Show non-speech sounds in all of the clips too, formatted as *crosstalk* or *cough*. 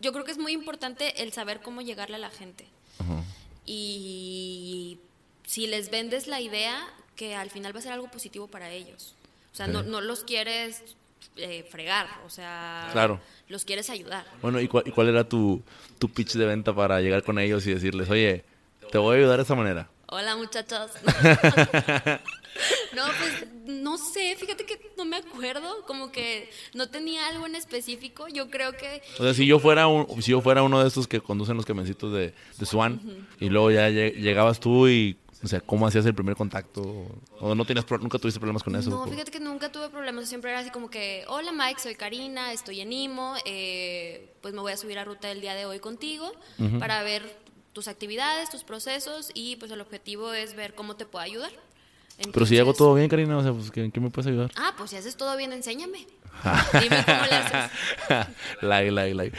yo creo que es muy importante el saber cómo llegarle a la gente. Y si les vendes la idea, que al final va a ser algo positivo para ellos. O sea, no, no los quieres eh, fregar, o sea, Claro. los quieres ayudar. Bueno, ¿y cuál, y cuál era tu, tu pitch de venta para llegar con ellos y decirles, oye, te voy a ayudar de esa manera? Hola muchachos. *laughs* no, pues no sé, fíjate que no me acuerdo, como que no tenía algo en específico. Yo creo que O sea, si yo fuera un, si yo fuera uno de estos que conducen los camioncitos de, de Swan y luego ya lle- llegabas tú y, o sea, ¿cómo hacías el primer contacto? ¿O no tienes, pro- nunca tuviste problemas con eso? No, fíjate que nunca tuve problemas. Siempre era así como que, hola Mike, soy Karina, estoy en IMO, eh, pues me voy a subir a ruta el día de hoy contigo para ver tus actividades, tus procesos y pues el objetivo es ver cómo te puedo ayudar. Pero si hago todo bien, Karina, o sea, pues, ¿qué, qué me puedes ayudar? Ah, pues si haces todo bien, enséñame. *laughs* Dime cómo le haces. like, like, like.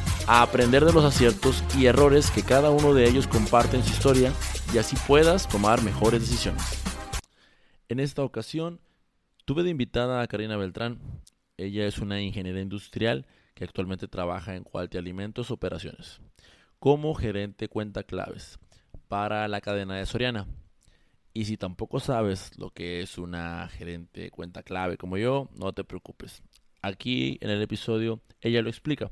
a aprender de los aciertos y errores que cada uno de ellos comparte en su historia y así puedas tomar mejores decisiones. En esta ocasión, tuve de invitada a Karina Beltrán. Ella es una ingeniera industrial que actualmente trabaja en Quality Alimentos Operaciones como gerente cuenta claves para la cadena de Soriana. Y si tampoco sabes lo que es una gerente cuenta clave como yo, no te preocupes. Aquí en el episodio ella lo explica.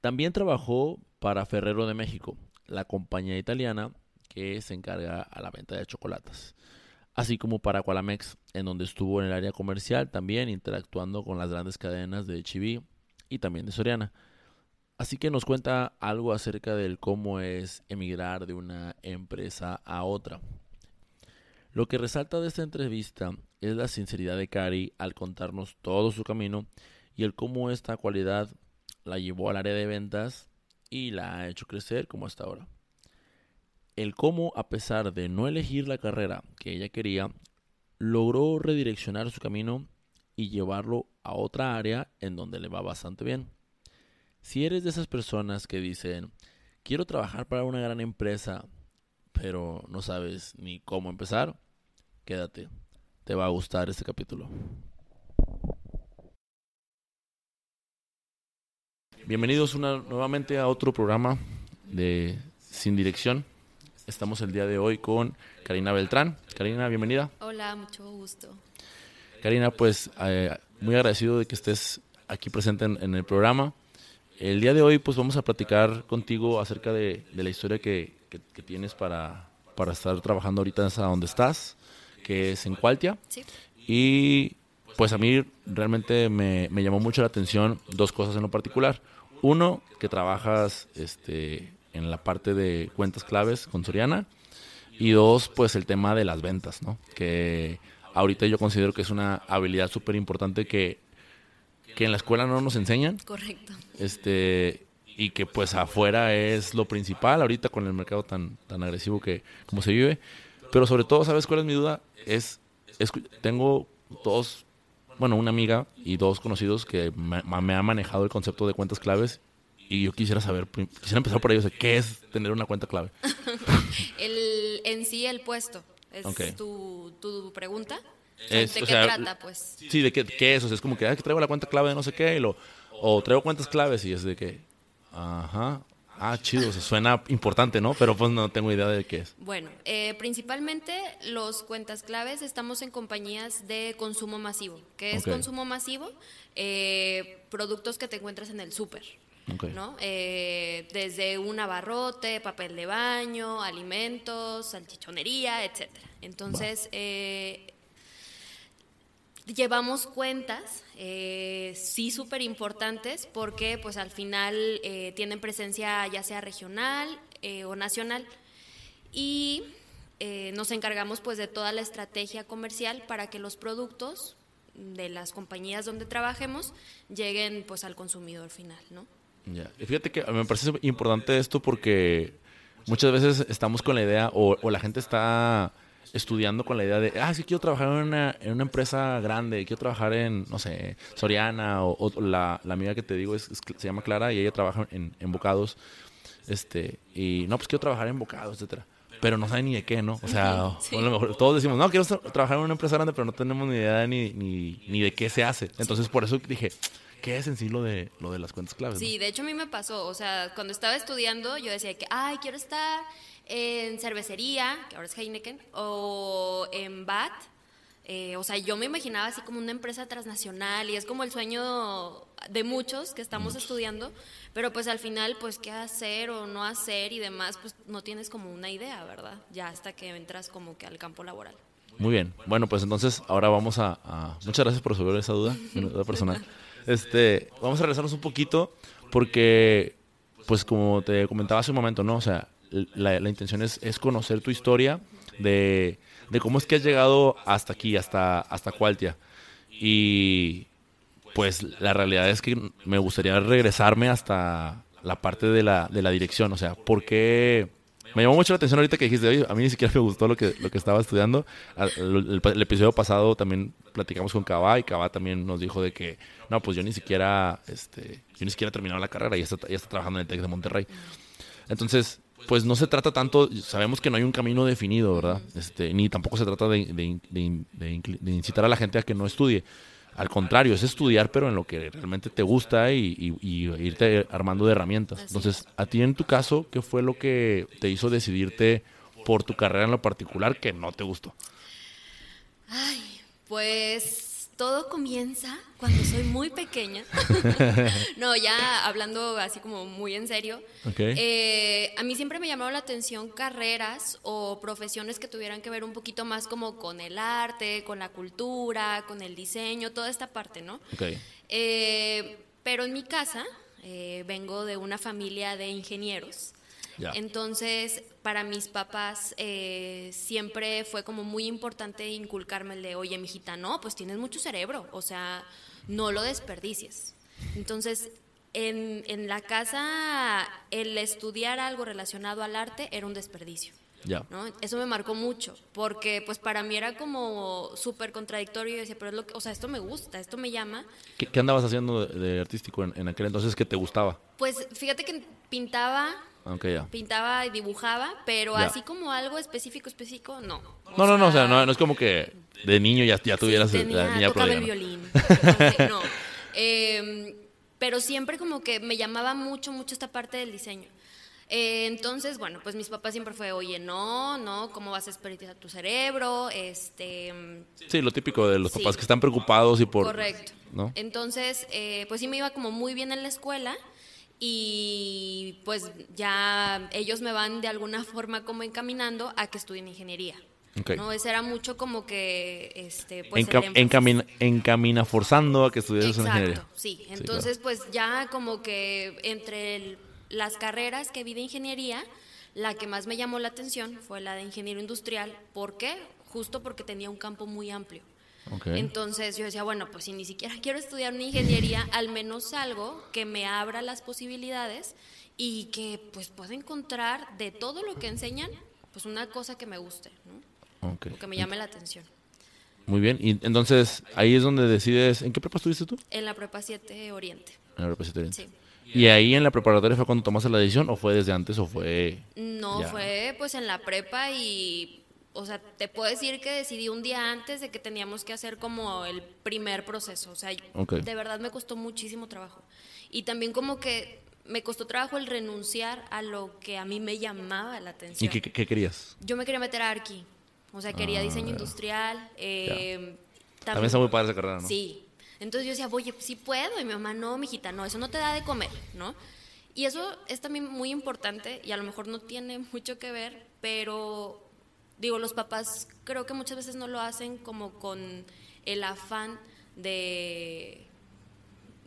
También trabajó para Ferrero de México, la compañía italiana que se encarga a la venta de chocolates. Así como para Qualamex, en donde estuvo en el área comercial también interactuando con las grandes cadenas de Chiví y también de Soriana. Así que nos cuenta algo acerca del cómo es emigrar de una empresa a otra. Lo que resalta de esta entrevista es la sinceridad de Cari al contarnos todo su camino y el cómo esta cualidad la llevó al área de ventas y la ha hecho crecer como hasta ahora. El cómo, a pesar de no elegir la carrera que ella quería, logró redireccionar su camino y llevarlo a otra área en donde le va bastante bien. Si eres de esas personas que dicen, quiero trabajar para una gran empresa, pero no sabes ni cómo empezar, quédate. Te va a gustar este capítulo. Bienvenidos una, nuevamente a otro programa de Sin Dirección. Estamos el día de hoy con Karina Beltrán. Karina, bienvenida. Hola, mucho gusto. Karina, pues eh, muy agradecido de que estés aquí presente en, en el programa. El día de hoy pues vamos a platicar contigo acerca de, de la historia que, que- que tienes para, para estar trabajando ahorita hasta donde estás, que es en Cualtia. Sí. Y pues a mí realmente me, me llamó mucho la atención dos cosas en lo particular. Uno, que trabajas este, en la parte de cuentas claves con Soriana. Y dos, pues el tema de las ventas, ¿no? Que ahorita yo considero que es una habilidad súper importante que, que en la escuela no nos enseñan. Correcto. Este, y que pues afuera es lo principal ahorita con el mercado tan, tan agresivo que como se vive. Pero sobre todo, ¿sabes cuál es mi duda? Es, es tengo dos, bueno, una amiga y dos conocidos que me, me han manejado el concepto de cuentas claves y yo quisiera saber, quisiera empezar por ellos, ¿qué es tener una cuenta clave? *laughs* El, en sí, el puesto. Es Ok. tu, tu pregunta. Es, ¿De o qué sea, trata, pues? Sí, de qué, qué es, o sea, es como que, ah, que traigo la cuenta clave de no sé qué, y lo, o traigo cuentas claves y es de que, ajá, ah, chido, o sea, suena importante, ¿no? Pero pues no tengo idea de qué es. Bueno, eh, principalmente los cuentas claves estamos en compañías de consumo masivo. ¿Qué es consumo masivo? Eh, productos que te encuentras en el súper. Ok. ¿no? Eh, desde un abarrote, papel de baño, alimentos, salchichonería, etcétera. Entonces, eh, llevamos cuentas, eh, sí súper importantes, porque pues al final eh, tienen presencia ya sea regional, eh, o nacional. Y nos encargamos pues de toda la estrategia comercial para que los productos de las compañías donde trabajemos lleguen pues al consumidor final, ¿no? Ya. Fíjate que me parece importante esto porque muchas veces estamos con la idea o, la gente está estudiando con la idea de, ah, sí, quiero trabajar en una, en una empresa grande, quiero trabajar en, no sé, Soriana o, la, la, amiga que te digo es, se llama Clara y ella trabaja en, en bocados. Este, y no, pues quiero trabajar en bocados, etcétera pero no sabe ni de qué, ¿no? O sea, a lo mejor todos decimos, no, quiero trabajar en una empresa grande, pero no tenemos ni idea ni, ni, ni de qué se hace. Entonces, por eso dije, ¿qué es en sí lo de, lo de las cuentas claves? Sí, de hecho a mí me pasó, o sea, cuando estaba estudiando, yo decía que, ay, quiero estar en cervecería, que ahora es Heineken, o en BAT, eh, o sea, yo me imaginaba así como una empresa transnacional y es como el sueño de muchos que estamos estudiando, pero pues al final, pues qué hacer o no hacer y demás, pues no tienes como una idea, ¿verdad? Ya hasta que entras como que al campo laboral. Muy bien, bueno, pues entonces ahora vamos a... muchas gracias por resolver esa duda, *laughs* duda personal. Este, vamos a regresarnos un poquito porque, pues como te comentaba hace un momento, ¿no? O sea, la, intención es, es conocer tu historia de de cómo es que has llegado hasta aquí, hasta, hasta Cualtia. Y pues la realidad es que me gustaría regresarme hasta la parte de la, de la dirección. O sea, ¿por qué? Me llamó mucho la atención ahorita que dijiste, oye, a mí ni siquiera me gustó lo que, lo que estaba estudiando. El, episodio pasado también platicamos con Cabá y Cabá también nos dijo de que, no, pues yo ni siquiera, este, yo ni siquiera he terminado la carrera y ya está, ya está trabajando en el TEC de Monterrey. Entonces, pues no se trata tanto, sabemos que no hay un camino definido, ¿verdad? Este, ni tampoco se trata de, incitar a la gente a que no estudie. Al contrario, es estudiar, pero en lo que realmente te gusta y, irte armando de herramientas. Entonces, a ti en tu caso, ¿qué fue lo que te hizo decidirte por tu carrera en lo particular que no te gustó? Ay, pues todo comienza cuando soy muy pequeña. *laughs* no, ya hablando así como muy en serio. Eh, a mí siempre me llamaba la atención carreras o profesiones que tuvieran que ver un poquito más como con el arte, con la cultura, con el diseño, toda esta parte, ¿no? Eh, pero en mi casa eh, vengo de una familia de ingenieros. Entonces, para mis papás eh, siempre fue como muy importante inculcarme el de, oye, mijita, no, pues tienes mucho cerebro, o sea, no lo desperdicies. Entonces, en, en la casa, el estudiar algo relacionado al arte era un desperdicio. Ya. ¿no? Eso me marcó mucho, porque pues para mí era como súper contradictorio y decía, pero es lo que, o sea, esto me gusta, esto me llama. ¿Qué, andabas haciendo de, artístico en, en, aquel entonces que te gustaba? Pues fíjate que pintaba, Pintaba y dibujaba, pero así como algo específico, específico, no. no, no, no, o sea, no, es como que de niño ya, ya tuvieras la niña tocaba el violín. *laughs* no. Em, pero siempre como que me llamaba mucho, mucho esta parte del diseño. Eh, entonces, bueno, pues mis papás siempre fue, oye, no, no, ¿cómo vas a desperdiciar tu cerebro? Este... Sí, lo típico de los papás que están preocupados y por... Correcto. ¿no? Entonces, eh, pues sí me iba como muy bien en la escuela y pues ya ellos me van de alguna forma como encaminando a que estudien ingeniería. ¿no? Ese era mucho como que... Este, pues encamina, encamina, forzando a que estudies ingeniería. Sí, entonces pues ya como que entre las carreras que vi de ingeniería, la que más me llamó la atención fue la de ingeniero industrial. ¿Por qué? Justo porque tenía un campo muy amplio. Entonces yo decía, bueno, pues si ni siquiera *laughs* quiero estudiar una ingeniería, al menos algo que me abra las posibilidades y que pues pueda encontrar de todo lo que enseñan, pues una cosa que me guste, ¿no? O que me llame la atención. Muy bien, y entonces ahí es donde decides, ¿en qué prepa estuviste tú? En la prepa 7 Oriente. En la prepa 7 Oriente. Sí. ¿Y ahí en la preparatoria fue cuando tomaste la decisión o fue desde antes o fue...? No, fue pues en la prepa y o sea, te puedo decir que decidí un día antes de que teníamos que hacer como el primer proceso. O sea, de verdad me costó muchísimo trabajo. Y también como que me costó trabajo el renunciar a lo que a mí me llamaba la atención. ¿Y qué, querías? Yo me quería meter a Arqui. O sea, quería ah, diseño industrial. Eh, también, está muy padre esa carrera, ¿no? Sí. Entonces yo decía, oye, sí puedo. Y mi mamá, no, mijita, no, eso no te da de comer, ¿no? Y eso es también muy importante y a lo mejor no tiene *laughs* mucho que ver, pero digo, los papás creo que muchas veces no lo hacen como con el afán de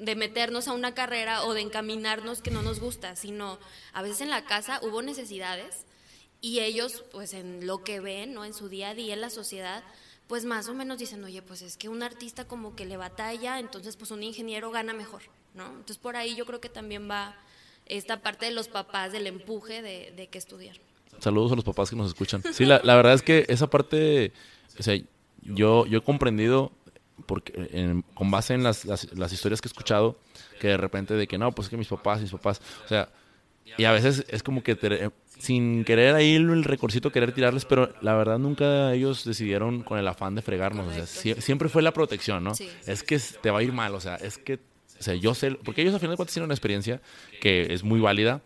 de meternos a una carrera o de encaminarnos que no nos gusta, sino a veces en la casa hubo necesidades y ellos, pues en lo que ven, ¿no? En su día a día en la sociedad, pues más o menos dicen, oye, pues es que un artista como que le batalla, entonces pues un ingeniero gana mejor, ¿no? Entonces por ahí yo creo que también va esta parte de los papás del empuje de, de que estudiar. Saludos a los papás que nos escuchan. Sí, la, la verdad es que esa parte, o sea, yo, yo he comprendido porque con base en las, las, historias que he escuchado, que de repente de que no, pues es que mis papás, mis papás, o sea, y a veces es como que sin querer ahí el recorcito querer tirarles, pero la verdad nunca ellos decidieron con el afán de fregarnos, o sea, siempre fue la protección, ¿no? Es que te va a ir mal, o sea, es que, o sea, yo sé, porque ellos al final de cuentas tienen una experiencia que es muy válida,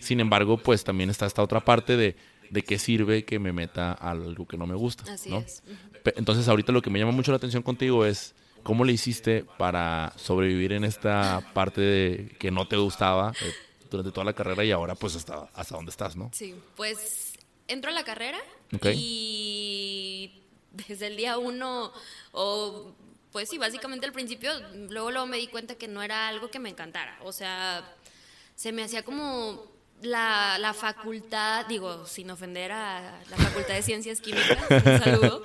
sin embargo, pues también está esta otra parte de de qué sirve que me meta algo que no me gusta. Así es. Entonces ahorita lo que me llama mucho la atención contigo es cómo le hiciste para sobrevivir en esta parte de que no te gustaba eh, durante toda la carrera y ahora pues hasta, hasta dónde estás, ¿no? Sí, pues entro a la carrera y desde el día uno o pues sí, básicamente al principio, luego, luego me di cuenta que no era algo que me encantara. O sea, se me hacía como la, la, facultad, digo, sin ofender a la Facultad de Ciencias Químicas, un saludo,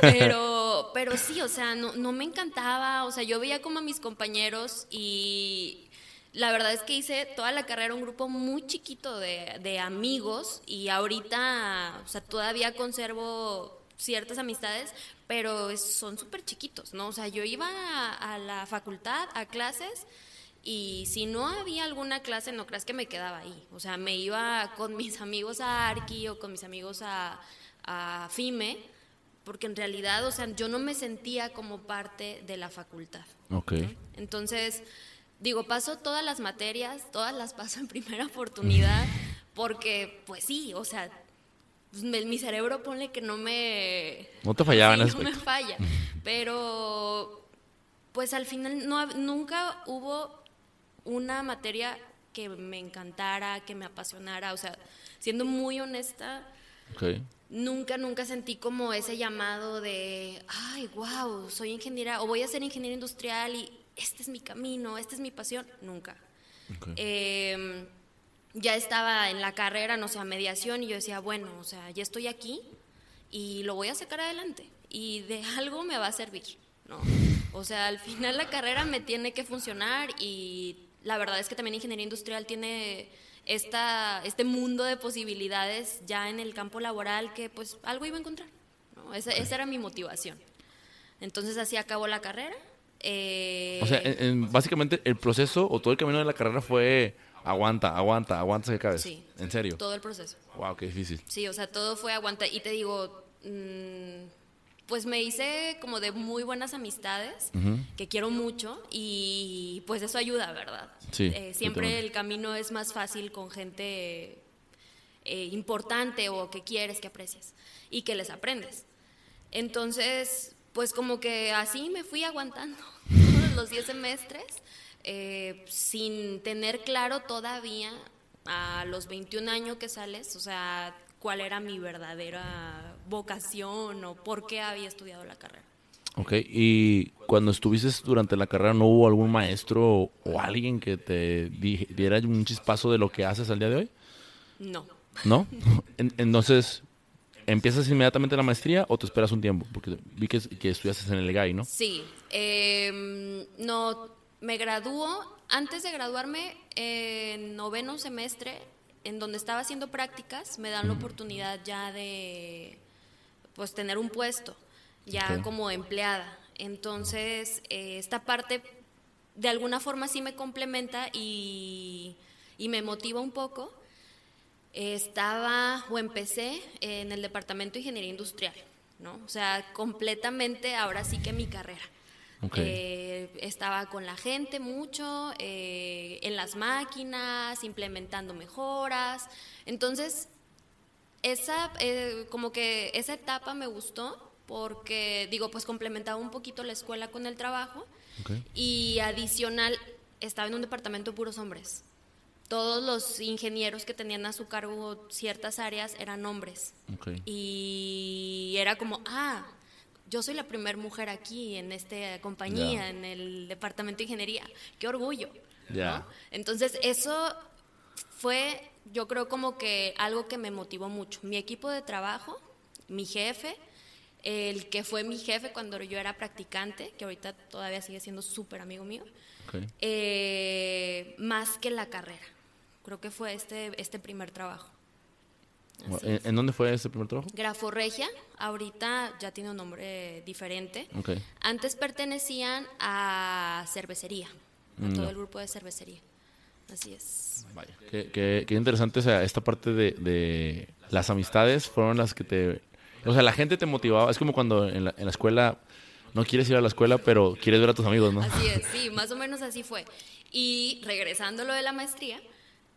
pero, pero sí, o sea, no, no me encantaba, o sea, yo veía como a mis compañeros y la verdad es que hice toda la carrera un grupo muy chiquito de, de amigos y ahorita, o sea, todavía conservo ciertas amistades, pero son súper chiquitos, ¿no? O sea, yo iba a, a la facultad, a clases, y si no había alguna clase, no creas que me quedaba ahí. O sea, me iba con mis amigos a Arqui o con mis amigos a, a FIME, porque en realidad, o sea, yo no me sentía como parte de la facultad. Ok. Entonces, digo, paso todas las materias, todas las paso en primera oportunidad, *laughs* porque, pues sí, o sea, pues, mi cerebro pone que no me... No te fallaba en No me falla, *laughs* pero pues al final no, nunca hubo una materia que me encantara, que me apasionara, o sea, siendo muy honesta, nunca, nunca sentí como ese llamado de, ay, wow, soy ingeniera, o voy a ser ingeniera industrial y este es mi camino, esta es mi pasión, nunca. Em, ya estaba en la carrera, no sé, a mediación, y yo decía, bueno, o sea, ya estoy aquí y lo voy a sacar adelante, y de *laughs* algo me va a servir, ¿no? O sea, al final la carrera me tiene que funcionar y la verdad es que también ingeniería industrial tiene esta, este mundo de posibilidades ya en el campo laboral que pues algo iba a encontrar. Esa, era mi motivación. Entonces así acabó la carrera. o sea, básicamente el proceso o todo el camino de la carrera fue aguanta, aguanta, aguanta que cabes. Sí. ¿En serio? Todo el proceso. Wow, qué difícil. Sí, o sea, todo fue aguanta. Y te digo, mm, pues me hice como de muy buenas amistades, que quiero mucho, y pues eso ayuda, ¿verdad? Sí, eh, siempre el camino es más fácil con gente eh, importante o que quieres, que aprecias, y que les aprendes. Entonces, pues como que así me fui aguantando *laughs* todos los 10 semestres, eh, sin tener claro todavía a los 21 años que sales, o sea, cuál era mi verdadera vocación o por qué había estudiado la carrera. Ok, y cuando estuviste durante la carrera, ¿no hubo algún maestro o, alguien que te diera un chispazo de lo que haces al día de hoy? No. ¿No? Entonces, ¿empiezas inmediatamente la maestría o te esperas un tiempo? Porque vi que, que estudiaste en el EGAI, ¿no? Sí. Em, no, me graduó. Antes de graduarme, en noveno semestre, en donde estaba haciendo prácticas me dan la oportunidad ya de pues tener un puesto ya como empleada. Entonces eh, esta parte de alguna forma sí me complementa y, y me motiva un poco. Estaba o empecé en el departamento de ingeniería industrial no o sea completamente ahora sí que mi carrera eh, estaba con la gente mucho, eh, en las máquinas, implementando mejoras. Entonces, esa, eh, como que esa etapa me gustó porque, digo, pues complementaba un poquito la escuela con el trabajo y adicional, estaba en un departamento de puros hombres. Todos los ingenieros que tenían a su cargo ciertas áreas eran hombres. Y era como, ah, yo soy la primera mujer aquí en esta compañía, en el departamento de ingeniería. Qué orgullo. Entonces, eso fue, yo creo, como que algo que me motivó mucho. Mi equipo de trabajo, mi jefe, el que fue mi jefe cuando yo era practicante, que ahorita todavía sigue siendo súper amigo mío, eh, más que la carrera. Creo que fue este, este primer trabajo. ¿En, dónde fue ese primer trabajo? Graforregia, ahorita ya tiene un nombre diferente. Antes pertenecían a cervecería, a mm, todo el grupo de cervecería. Así es. Vaya, qué, interesante, o sea, esta parte de, de, las amistades fueron las que te... O sea, la gente te motivaba, es como cuando en la, en la escuela no quieres ir a la escuela, pero quieres ver a tus amigos, ¿no? Así es, *laughs* sí, más o menos así fue. Y regresando a lo de la maestría,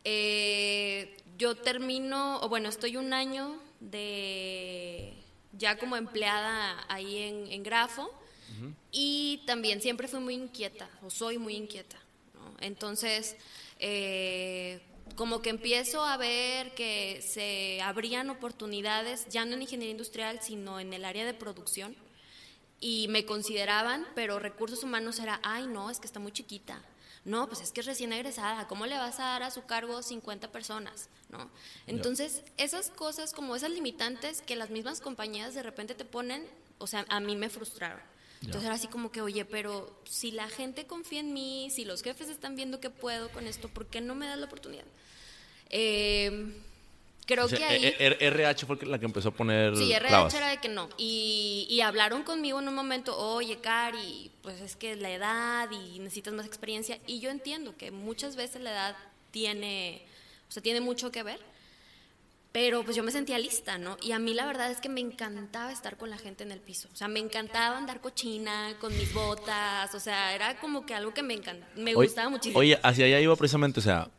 eh, yo termino, o bueno, estoy un año de ya como empleada ahí en, Grafo y también siempre fui muy inquieta, o soy muy inquieta. Entonces, eh, como que empiezo a ver que se abrían oportunidades, ya no en ingeniería industrial, sino en el área de producción, y me consideraban, pero recursos humanos era, ay, no, es que está muy chiquita, no, pues es que es recién egresada, ¿cómo le vas a dar a su cargo 50 personas? ¿No? Entonces, esas cosas como esas limitantes que las mismas compañías de repente te ponen, o sea, a mí me frustraron. Entonces era así como que, oye, pero si la gente confía en mí, si los jefes están viendo que puedo con esto, ¿por qué no me das la oportunidad? Eh, Creo que ahí... RH fue la que empezó a poner Sí, RH era de que no. Y, y, hablaron conmigo en un momento, oye, Cari, pues es que la edad y necesitas más experiencia. Y yo entiendo que muchas veces la edad tiene, o sea, tiene mucho que ver. Pero pues yo me sentía lista, ¿no? Y a mí la verdad es que me encantaba estar con la gente en el piso. O sea, me encantaba andar cochina, con mis botas. O sea, era como que algo que me, me gustaba muchísimo. Oye, hacia allá iba precisamente, o sea,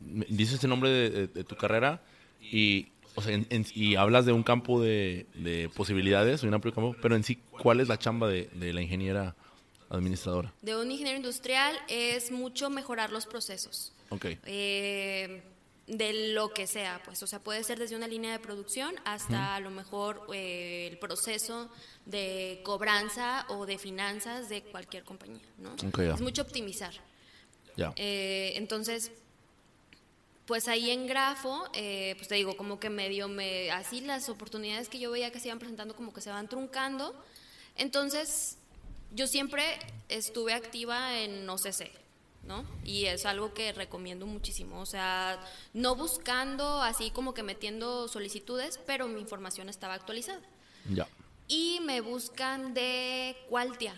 dices el nombre de tu carrera y, o sea, y hablas de un campo de, de, posibilidades, un amplio campo, pero en sí, ¿cuál es la chamba de, de, la ingeniera administradora? De un ingeniero industrial es mucho mejorar los procesos. Ok. Eh, de lo que sea, pues, o sea, puede ser desde una línea de producción hasta a lo mejor eh, el proceso de cobranza o de finanzas de cualquier compañía, ¿no? es mucho optimizar. Ya. Eh, entonces, pues ahí en Grafo, eh, pues te digo, como que medio me, así las oportunidades que yo veía que se iban presentando como que se van truncando. Entonces, yo siempre estuve activa en OCC, ¿no? Y es algo que recomiendo muchísimo. O sea, no buscando así como que metiendo solicitudes, pero mi información estaba actualizada. Ya. Y me buscan de Qualtia.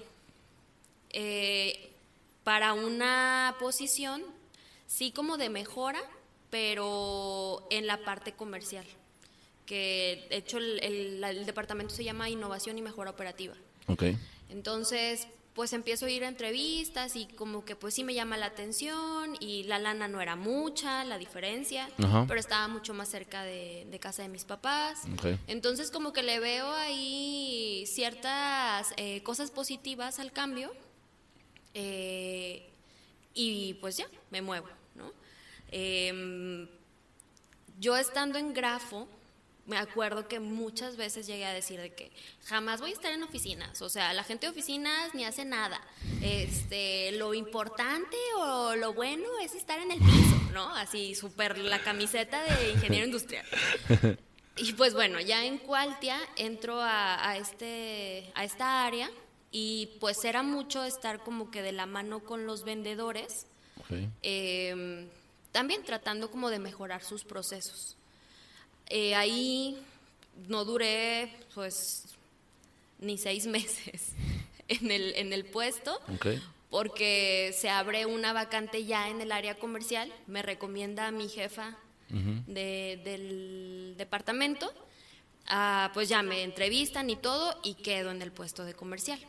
Eh, para una posición, sí como de mejora, pero en la parte comercial, que de hecho el, departamento se llama Innovación y Mejora Operativa. Okay. Entonces, pues empiezo a ir a entrevistas y como que pues sí me llama la atención y la lana no era mucha, la diferencia, pero estaba mucho más cerca de, casa de mis papás. Entonces como que le veo ahí ciertas eh, cosas positivas al cambio eh, y pues ya, me muevo. Em, yo estando en Grafo, me acuerdo que muchas veces llegué a decir de que jamás voy a estar en oficinas, o sea, la gente de oficinas ni hace nada. Este, lo importante o lo bueno es estar en el piso, ¿no? Así súper la camiseta de ingeniero industrial. Y pues bueno, ya en Cualtia entro a, este, a esta área y pues era mucho estar como que de la mano con los vendedores. Em, también tratando como de mejorar sus procesos. Eh, ahí no duré pues ni seis *laughs* meses en el, en el puesto. Porque se abre una vacante ya en el área comercial, me recomienda a mi jefa del departamento, ah, pues ya me entrevistan y todo y quedo en el puesto de comercial.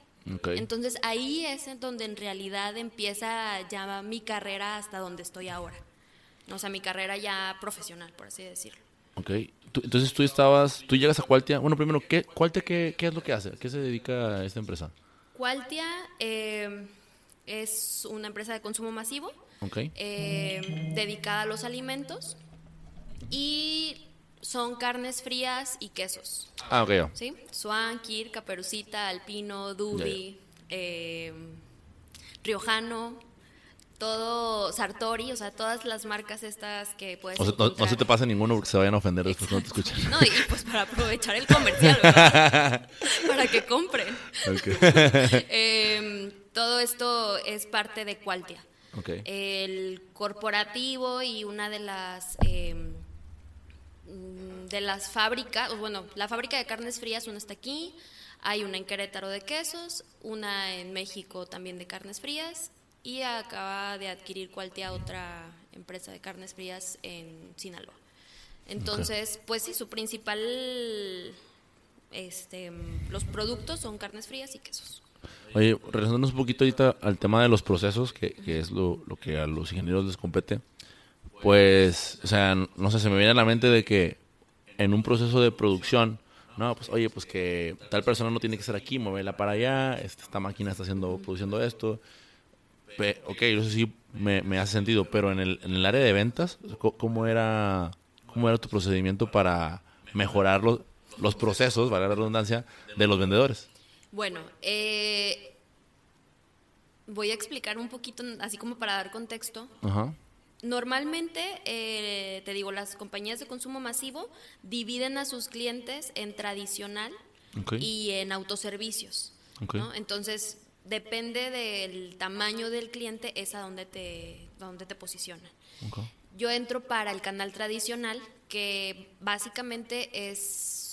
Entonces ahí es en donde en realidad empieza ya mi carrera hasta donde estoy ahora. O sea, mi carrera ya profesional, por así decirlo. Ok. entonces tú estabas, tú llegas a Qualtia. Bueno, primero, ¿qué, Qualtia qué, qué es lo que hace? qué se dedica esta empresa? Qualtia eh, es una empresa de consumo masivo okay. eh, dedicada a los alimentos y son carnes frías y quesos. Ah, ok. ¿Sí? Swan, Kir, Caperucita, Alpino, Dubi, eh, Riojano, todo Sartori, o sea, todas las marcas estas que puedes O sea, no, no se te pasa ninguno porque se vayan a ofender después cuando te escuchen. No, y pues para aprovechar el comercial, ¿verdad? *laughs* para que compren. *laughs* Eh, todo esto es parte de Qualtia. El corporativo y una de las eh, de las fábricas, bueno, la fábrica de carnes frías, una está aquí, hay una en Querétaro de quesos, una en México también de carnes frías y acaba de adquirir Qualtia otra empresa de carnes frías en Sinaloa. Entonces, pues sí, su principal, este, los productos son carnes frías y quesos. Oye, regresándonos un poquito ahorita al tema de los procesos, que, que es lo, lo que a los ingenieros les compete, pues, o sea, no sé, se me viene a la mente de que en un proceso de producción, no, pues, oye, pues que tal persona no tiene que estar aquí, muévela para allá, esta máquina está haciendo, produciendo esto. Pe- ok, eso sí me, me hace sentido, pero en el, en el área de ventas, ¿cómo era, cómo era tu procedimiento para mejorar los, los procesos, valga la redundancia, de los vendedores? Bueno, eh, voy a explicar un poquito, así como para dar contexto. Ajá. Normalmente, eh, te digo, las compañías de consumo masivo dividen a sus clientes en tradicional y en autoservicios. ¿no? Entonces, depende del tamaño del cliente, es a donde te, donde te posicionan. Yo entro para el canal tradicional, que básicamente es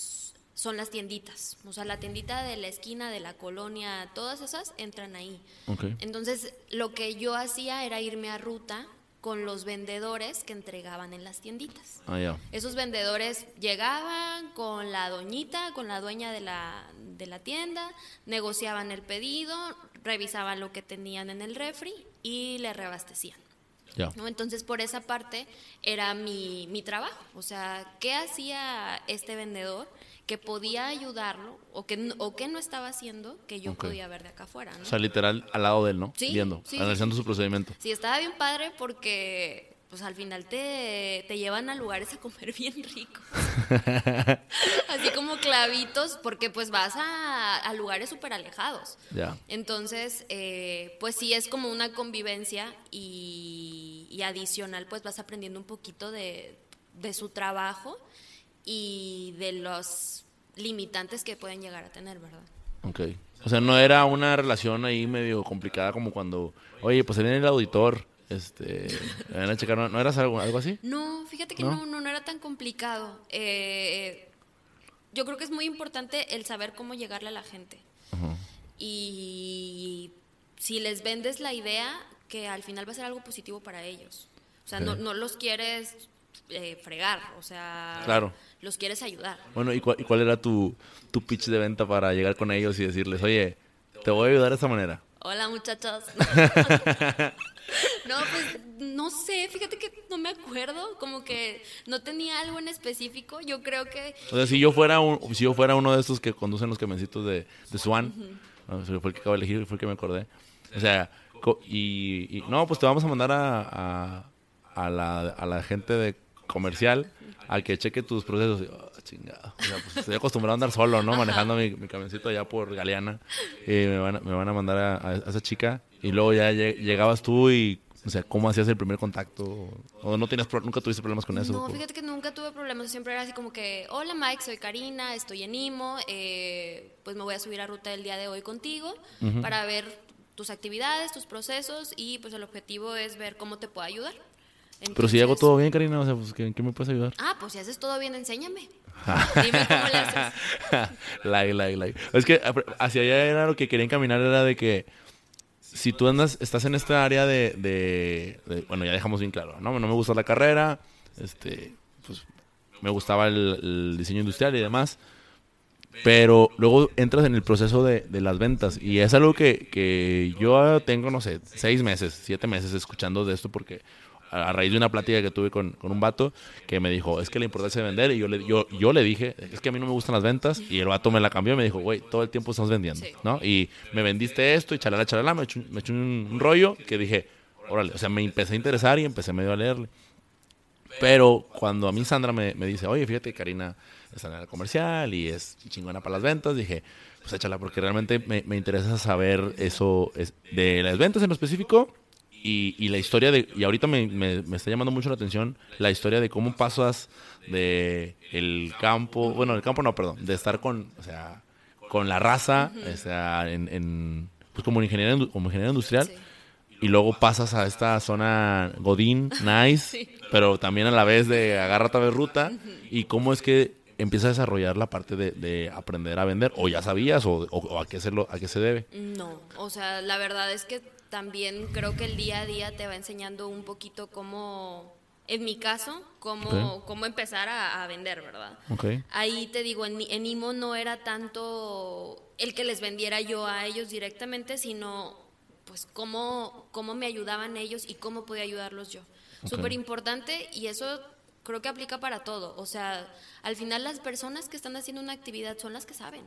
son las tienditas. O sea, la tiendita de la esquina, de la colonia, todas esas entran ahí. Entonces, lo que yo hacía era irme a ruta con los vendedores que entregaban en las tienditas. Ah, ya. Esos vendedores llegaban con la doñita, con la dueña de la, de la tienda, negociaban el pedido, revisaban lo que tenían en el refri y le reabastecían. Ya. ¿no? Entonces, por esa parte era mi, mi trabajo. O sea, ¿qué hacía este vendedor que podía ayudarlo o que, o que no estaba haciendo que yo Ok. podía ver de acá afuera? ¿no? O sea, literal al lado de él, ¿no? Sí, Viendo, sí, analizando sí. su procedimiento. Sí, estaba bien padre porque pues al final te, te llevan a lugares a comer *laughs* bien rico. *laughs* Así como clavitos, porque pues vas a, a lugares súper alejados. Ya. Entonces, eh, pues sí es como una convivencia y, y adicional, pues vas aprendiendo un poquito de, de su trabajo y de los limitantes que pueden llegar a tener, ¿verdad? Ok. O sea, no era una relación ahí medio complicada como cuando, oye, pues viene el auditor, este, van a checar, ¿no, ¿no eras algo, algo así? No, fíjate que ¿No? no, no, no era tan complicado. Eh, yo creo que es muy importante el saber cómo llegarle a la gente. Ajá. Y si les vendes la idea, que al final va a ser algo positivo para ellos. O sea, no, no los quieres eh, fregar, o sea, Claro. los quieres ayudar. Bueno, ¿y cuál, y cuál era tu, tu pitch de venta para llegar con ellos y decirles, oye, te voy a ayudar de esta manera? Hola muchachos. *laughs* *laughs* no, pues no sé, fíjate que no me acuerdo, como que no tenía algo en específico. Yo creo que O sea, si yo fuera un, si yo fuera uno de estos que conducen los camioncitos de, de Swan, fue el que acabo de elegir, fue el que me acordé. O sea, y, y- no, pues te vamos a mandar a, a, a la, a la gente de comercial a que cheque tus procesos. Y, oh, chingado. O sea, pues estoy acostumbrado a andar solo, ¿no? Manejando mi, mi camioncito allá por Galeana. Y me van, a- me van a mandar a, a esa chica. Y luego ya lle- llegabas tú y, o sea, ¿cómo hacías el primer contacto? ¿O no tenías, pro- nunca tuviste problemas con eso? No, fíjate que nunca tuve problemas. Siempre era así como que, hola Mike, soy Karina, estoy en IMO, eh, pues me voy a subir a ruta el día de hoy contigo para ver tus actividades, tus procesos y pues el objetivo es ver cómo te puedo ayudar. Pero si hago todo bien, Karina, o sea, pues, ¿qué, qué me puedes ayudar? Ah, pues si haces todo bien, enséñame. *laughs* Dime cómo le haces. *laughs* like, like, like. Es que hacia allá era lo que quería encaminar, era de que si tú andas, estás en esta área de, de- de- bueno, ya dejamos bien claro, ¿no? No me gusta la carrera, este, pues me gustaba el, el diseño industrial y demás, pero luego entras en el proceso de, de las ventas y es algo que, que yo tengo, no sé, seis meses, siete meses escuchando de esto porque a, raíz de una plática que tuve con, con un vato que me dijo, es que la importancia de vender y yo le, yo, yo le dije, es que a mí no me gustan las ventas y el vato me la cambió y me dijo, güey, todo el tiempo estamos vendiendo, Sí. ¿no? Y me vendiste esto y chalala, chalala, me echó, un- me echó un, un rollo que dije, órale, o sea, me empecé a interesar y empecé medio a leerle. Pero cuando a mí Sandra me, me dice, oye, fíjate, Karina está en el comercial y es chingona para las ventas, dije, pues échala, porque realmente me, me interesa saber eso es, de las ventas en lo específico y, y la historia de, y ahorita me, me, me, está llamando mucho la atención la historia de cómo pasas de el campo, bueno, el campo no, perdón, de estar con, o sea, con la raza, o sea, en, en, pues como ingeniero, como ingeniero industrial. Sí y luego pasas a esta zona Godín, *laughs* nice, pero también a la vez de agarra otra vez ruta. ¿Y cómo es que empiezas a desarrollar la parte de, aprender a vender? ¿O ya sabías o, a, qué se a qué se debe? No, o sea, la verdad es que también creo que el día a día te va enseñando un poquito cómo, en mi caso, cómo, cómo empezar a, vender, ¿verdad? Okay. Ahí te digo, en, en IMO no era tanto el que les vendiera yo a ellos directamente, sino pues cómo, cómo me ayudaban ellos y cómo podía ayudarlos yo. Súper importante y eso creo que aplica para todo. O sea, al final las personas que están haciendo una actividad son las que saben.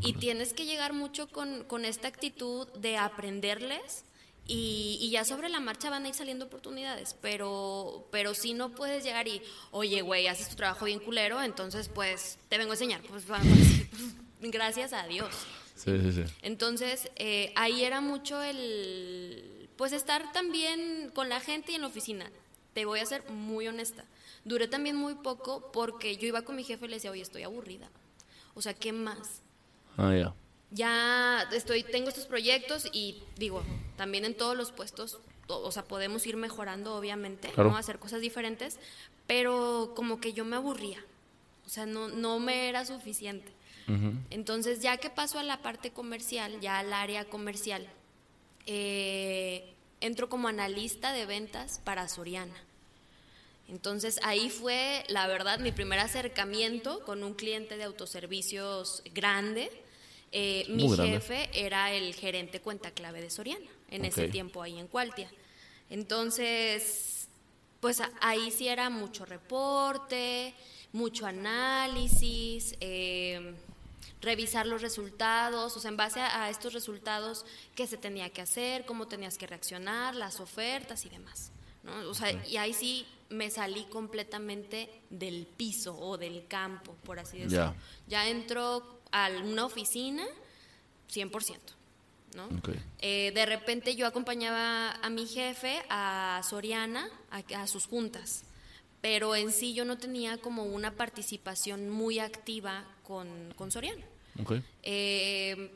Y tienes que llegar mucho con, con esta actitud de aprenderles y, y, ya sobre la marcha van a ir saliendo oportunidades. Pero, pero si no puedes llegar y, oye, güey, haces tu trabajo bien culero, entonces pues te vengo a enseñar. Pues, pues gracias a Dios. Sí, sí, sí. Entonces, eh, ahí era mucho el, pues estar también con la gente y en la oficina. Te voy a ser muy honesta. Duré también muy poco porque yo iba con mi jefe y le decía, oye, estoy aburrida. O sea, ¿qué más? Ah, ya. Ya estoy, tengo estos proyectos y digo, también en todos los puestos, o sea, podemos ir mejorando, obviamente, ¿no? Hacer cosas diferentes, pero como que yo me aburría. O sea, no, no me era suficiente. Entonces, ya que paso a la parte comercial, ya al área comercial, eh, entro como analista de ventas para Soriana. Entonces ahí fue, la verdad, mi primer acercamiento con un cliente de autoservicios grande. Eh, mi jefe era el gerente cuenta clave de Soriana en ese tiempo ahí en Cualtia. Entonces, pues ahí sí era mucho reporte, mucho análisis, eh, revisar los resultados, o sea, en base a, estos resultados, qué se tenía que hacer, cómo tenías que reaccionar, las ofertas y demás. ¿no? O sea, y ahí sí me salí completamente del piso o del campo, por así decirlo. Ya entro a una oficina 100%. ¿no? Eh, de repente yo acompañaba a mi jefe, a Soriana, a sus juntas pero en sí yo no tenía como una participación muy activa con, con Soriano. Eh,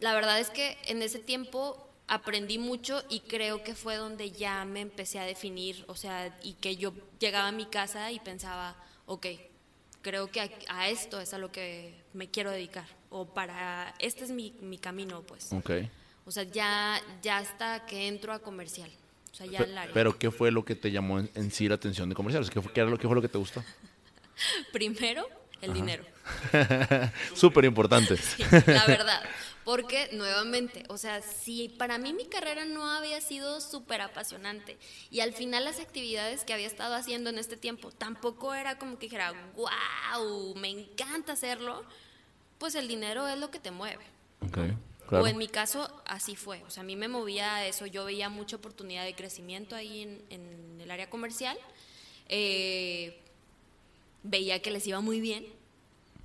la verdad es que en ese tiempo aprendí mucho y creo que fue donde ya me empecé a definir, o sea, y que yo llegaba a mi casa y pensaba, ok, creo que a, esto es a lo que me quiero dedicar, o para, este es mi, mi camino, pues. O sea, ya, ya hasta que entro a comercial. Pero, ¿qué fue lo que te llamó en, sí la atención de comerciales? ¿Qué fue, qué, lo, fue lo que te gustó? *laughs* Primero, el dinero. *laughs* Súper importante. *laughs* la verdad. Porque nuevamente, o sea, si para mí mi carrera no había sido súper apasionante y al final las actividades que había estado haciendo en este tiempo tampoco era como que dijera, wow, me encanta hacerlo, pues el dinero es lo que te mueve. Okay. O en mi caso, así fue. O sea, a mí me movía eso. Yo veía mucha oportunidad de crecimiento ahí en, el área comercial. Eh, veía que les iba muy bien.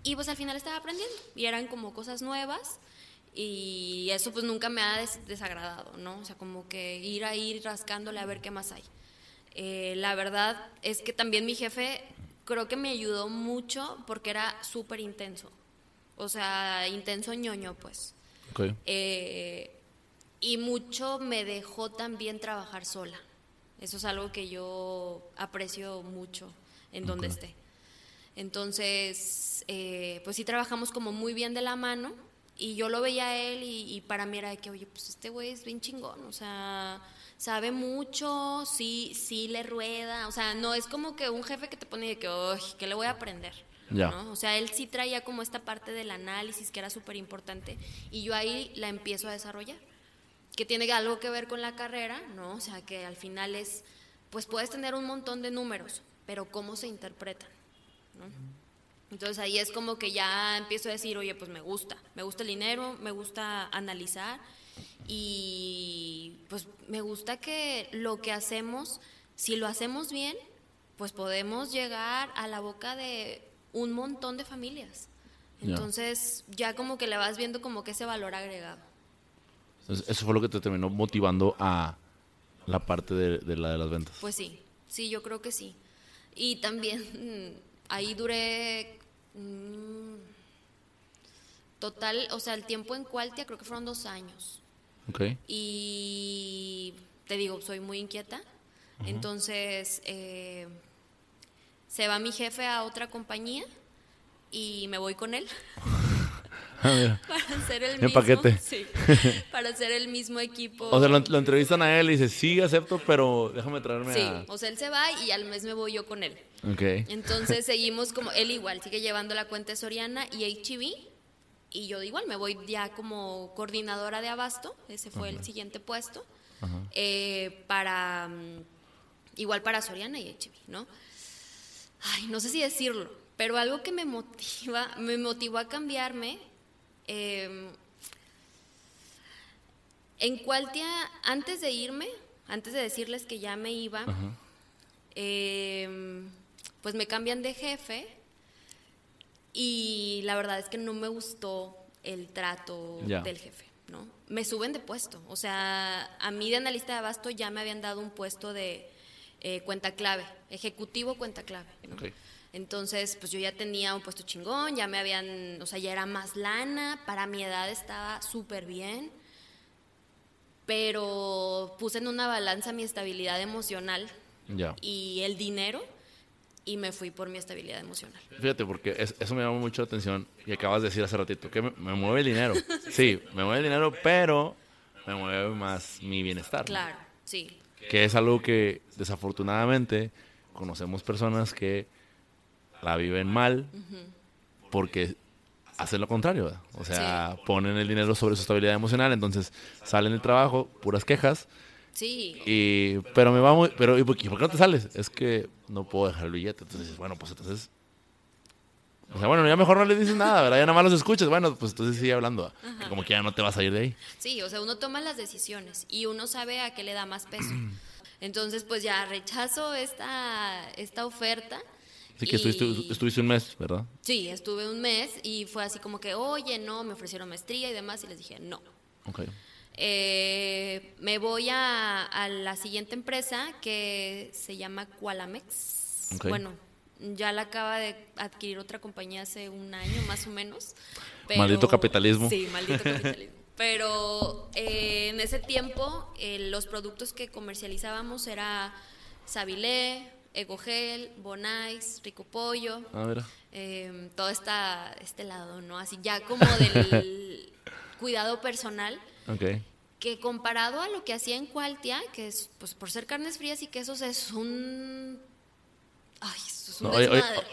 Y pues al final estaba aprendiendo. Y eran como cosas nuevas. Y eso pues nunca me ha desagradado, ¿no? O sea, como que ir a ir rascándole a ver qué más hay. Eh, la verdad es que también mi jefe creo que me ayudó mucho porque era súper intenso. O sea, intenso ñoño, pues. Eh, y mucho me dejó también trabajar sola. Eso es algo que yo aprecio mucho en donde esté. Entonces, eh, pues sí trabajamos como muy bien de la mano y yo lo veía a él y, para mí era de que, oye, pues este güey es bien chingón, o sea, sabe mucho, sí, sí le rueda, o sea, no es como que un jefe que te pone de que, oye, que le voy a aprender. O sea, él sí traía como esta parte del análisis que era súper importante y yo ahí la empiezo a desarrollar, que tiene algo que ver con la carrera, ¿no? O sea, que al final es, pues puedes tener un montón de números, pero cómo se interpretan, ¿no? Entonces ahí es como que ya empiezo a decir, oye, pues me gusta, me gusta el dinero, me gusta analizar y pues me gusta que lo que hacemos, si lo hacemos bien, pues podemos llegar a la boca de un montón de familias. Entonces, ya como que le vas viendo como que ese valor agregado. Entonces, eso fue lo que te terminó motivando a la parte de, de la de las ventas. Pues sí, sí, yo creo que sí. Y también *laughs* ahí duré mm, total, o sea, el tiempo en Cualtia creo que fueron dos años. Ok. Y te digo, soy muy inquieta. Entonces, eh, se va mi jefe a otra compañía y me voy con él. *laughs* *laughs* para hacer el mismo. paquete. sí, *laughs* para hacer el mismo equipo. O sea, lo, lo entrevistan a él y dice, sí, acepto, pero déjame traerme Sí, a... o sea, él se va y al mes me voy yo con él. Ok. Entonces *laughs* seguimos como, él igual, sigue llevando la cuenta de Soriana y HEV. Y yo igual me voy ya como coordinadora de abasto, ese fue el siguiente puesto, eh, para, mm, igual para Soriana y HEV, ¿no? Ay, no sé si decirlo, pero algo que me motiva, me motivó a cambiarme, eh, en Cualtia, antes de irme, antes de decirles que ya me iba, eh, pues me cambian de jefe y la verdad es que no me gustó el trato del jefe, ¿no? Me suben de puesto, o sea, a mí de analista de abasto ya me habían dado un puesto de eh, cuenta clave, ejecutivo cuenta clave, ¿no? Entonces, pues yo ya tenía un puesto chingón, ya me habían, o sea, ya era más lana, para mi edad estaba súper bien, pero puse en una balanza mi estabilidad emocional y el dinero y me fui por mi estabilidad emocional. Fíjate, porque es- eso me llama mucho la atención y acabas de decir hace ratito que me, me mueve el dinero. *laughs* Sí, me mueve el dinero, pero me mueve más mi bienestar. ¿no? Claro, sí. Que es algo que desafortunadamente conocemos personas que la viven mal porque hacen lo contrario. ¿verdad? O sea, ponen el dinero sobre su estabilidad emocional, entonces salen del trabajo, puras quejas, Sí, y, pero me va muy, pero ¿y por, qué- por qué no te sales? Es que no puedo dejar el billete. Entonces dices, bueno, pues entonces, o sea, bueno, ya mejor no le dices nada, ¿verdad? Ya nada más los escuchas. Bueno, pues entonces sigue hablando, que como que ya no te vas a ir de ahí. sí, o sea, uno toma las decisiones y uno sabe a qué le da más peso. *clears throat* Entonces, pues ya rechazo esta, esta oferta. Así que y- estuviste, estuviste un mes, ¿verdad? Sí, estuve un mes y fue así como que, oye, no, me ofrecieron maestría y demás y les dije, no. Ok. Eh, me voy a, a la siguiente empresa que se llama Qualamex. Ok. Bueno, ya la acaba de adquirir otra compañía hace un año más o menos. Maldito capitalismo. Sí, maldito *laughs* capitalismo. Pero eh, en ese tiempo eh, los productos que comercializábamos era Sabilé, Egogel, Bonais, Rico Pollo A ver. eh, todo esta, este lado, ¿no? Así ya como del *laughs* cuidado personal, Ok. que comparado a lo que hacía en Cualtia, que es, pues por ser carnes frías y quesos, es un... Ay, eso es un No,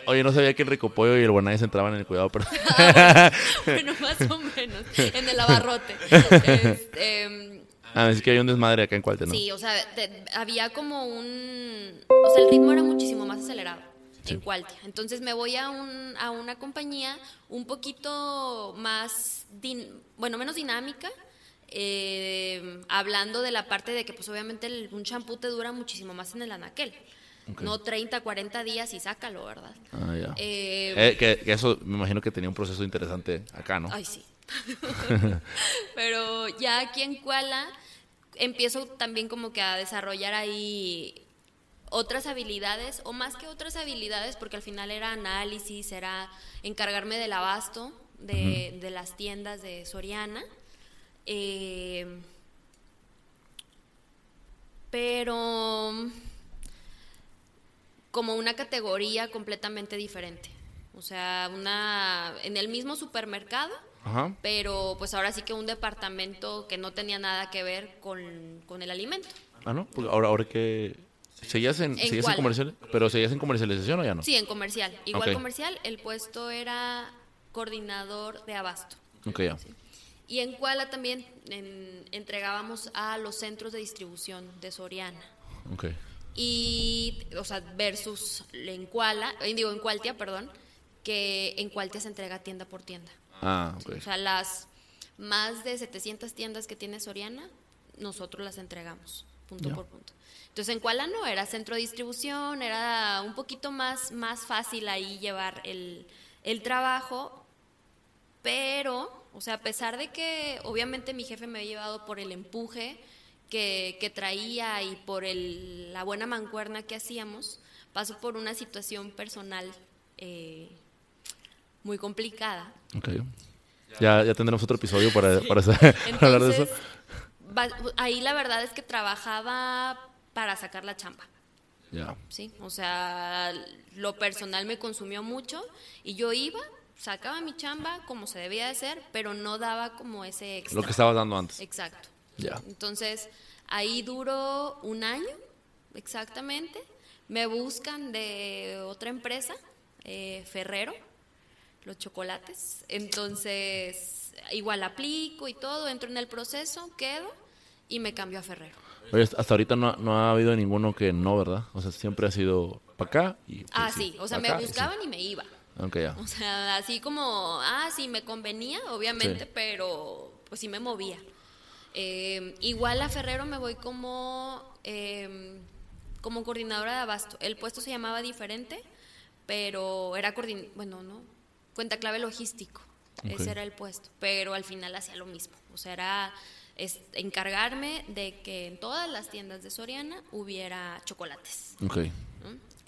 oye, no sabía que el rico pollo y el bonais entraban en el cuidado, pero... *laughs* bueno, más o menos, en el abarrote. *laughs* Este, ah, es que hay un desmadre acá en Cualte, ¿no? Sí, o sea, te- había como un... O sea, el ritmo era muchísimo más acelerado Sí. en Cualtia. Entonces me voy a, un, a una compañía un poquito más, din- bueno, menos dinámica, eh, hablando de la parte de que pues obviamente el- un champú te dura muchísimo más en el anaquel. No 30, 40 días y sácalo, ¿verdad? Ah, ya. Eh, Eh, que, que eso me imagino que tenía un proceso interesante acá, ¿no? Ay, sí. *laughs* Pero ya aquí en Kuala empiezo también como que a desarrollar ahí otras habilidades, o más que otras habilidades, porque al final era análisis, era encargarme del abasto de, de las tiendas de Soriana. Eh, pero como una categoría completamente diferente. O sea, una en el mismo supermercado, Ajá. pero pues ahora sí que un departamento que no tenía nada que ver con, con el alimento. Ah, ¿no? Porque ahora, ahora que... ¿Seguías en, ¿En seguías en comercial? ¿Pero seguías en comercialización o ya no? Sí, en comercial. Igual comercial, el puesto era coordinador de abasto. Ok, ya. Y en Kuala también en- entregábamos a los centros de distribución de Soriana. Ok. Y, o sea, versus en Kuala, eh, digo, en Cualtia, perdón, que en Cualtia se entrega tienda por tienda. Ah, ok. O sea, las más de 700 tiendas que tiene Soriana, nosotros las entregamos. punto por punto. Entonces en Kuala no era centro de distribución, era un poquito más, más fácil ahí llevar el, el trabajo, pero, o sea, a pesar de que obviamente mi jefe me había llevado por el empuje que, que traía y por el, la buena mancuerna que hacíamos, pasó por una situación personal eh, muy complicada. Ok. Ya, ya tendremos otro episodio para, *laughs* para, hablar de eso. ahí la verdad es que trabajaba para sacar la chamba. Ya. Sí, o sea, lo personal me consumió mucho y yo iba, sacaba mi chamba como se debía de hacer, pero no daba como ese Lo que estaba dando antes. Exacto. Ya. Entonces, ahí duró un año, exactamente. Me buscan de otra empresa, eh, Ferrero, los chocolates. Entonces, igual aplico y todo, entro en el proceso, quedo y me cambio a Ferrero. hasta ahorita no, no, ha habido ninguno que no, ¿verdad? O sea, siempre ha sido para acá y... Pues, ah, sí, o sea, me buscaban y, me iba. Okay, ya. O sea, así como, ah, sí, me convenía, obviamente, pero pues sí me movía. Eh, igual a Ferrero me voy como, em, como coordinadora de abasto. El puesto se llamaba diferente, pero era coordin bueno, no, cuenta clave logístico. Ese era el puesto, pero al final hacía lo mismo. O sea, era es encargarme de que en todas las tiendas de Soriana hubiera chocolates. Ok.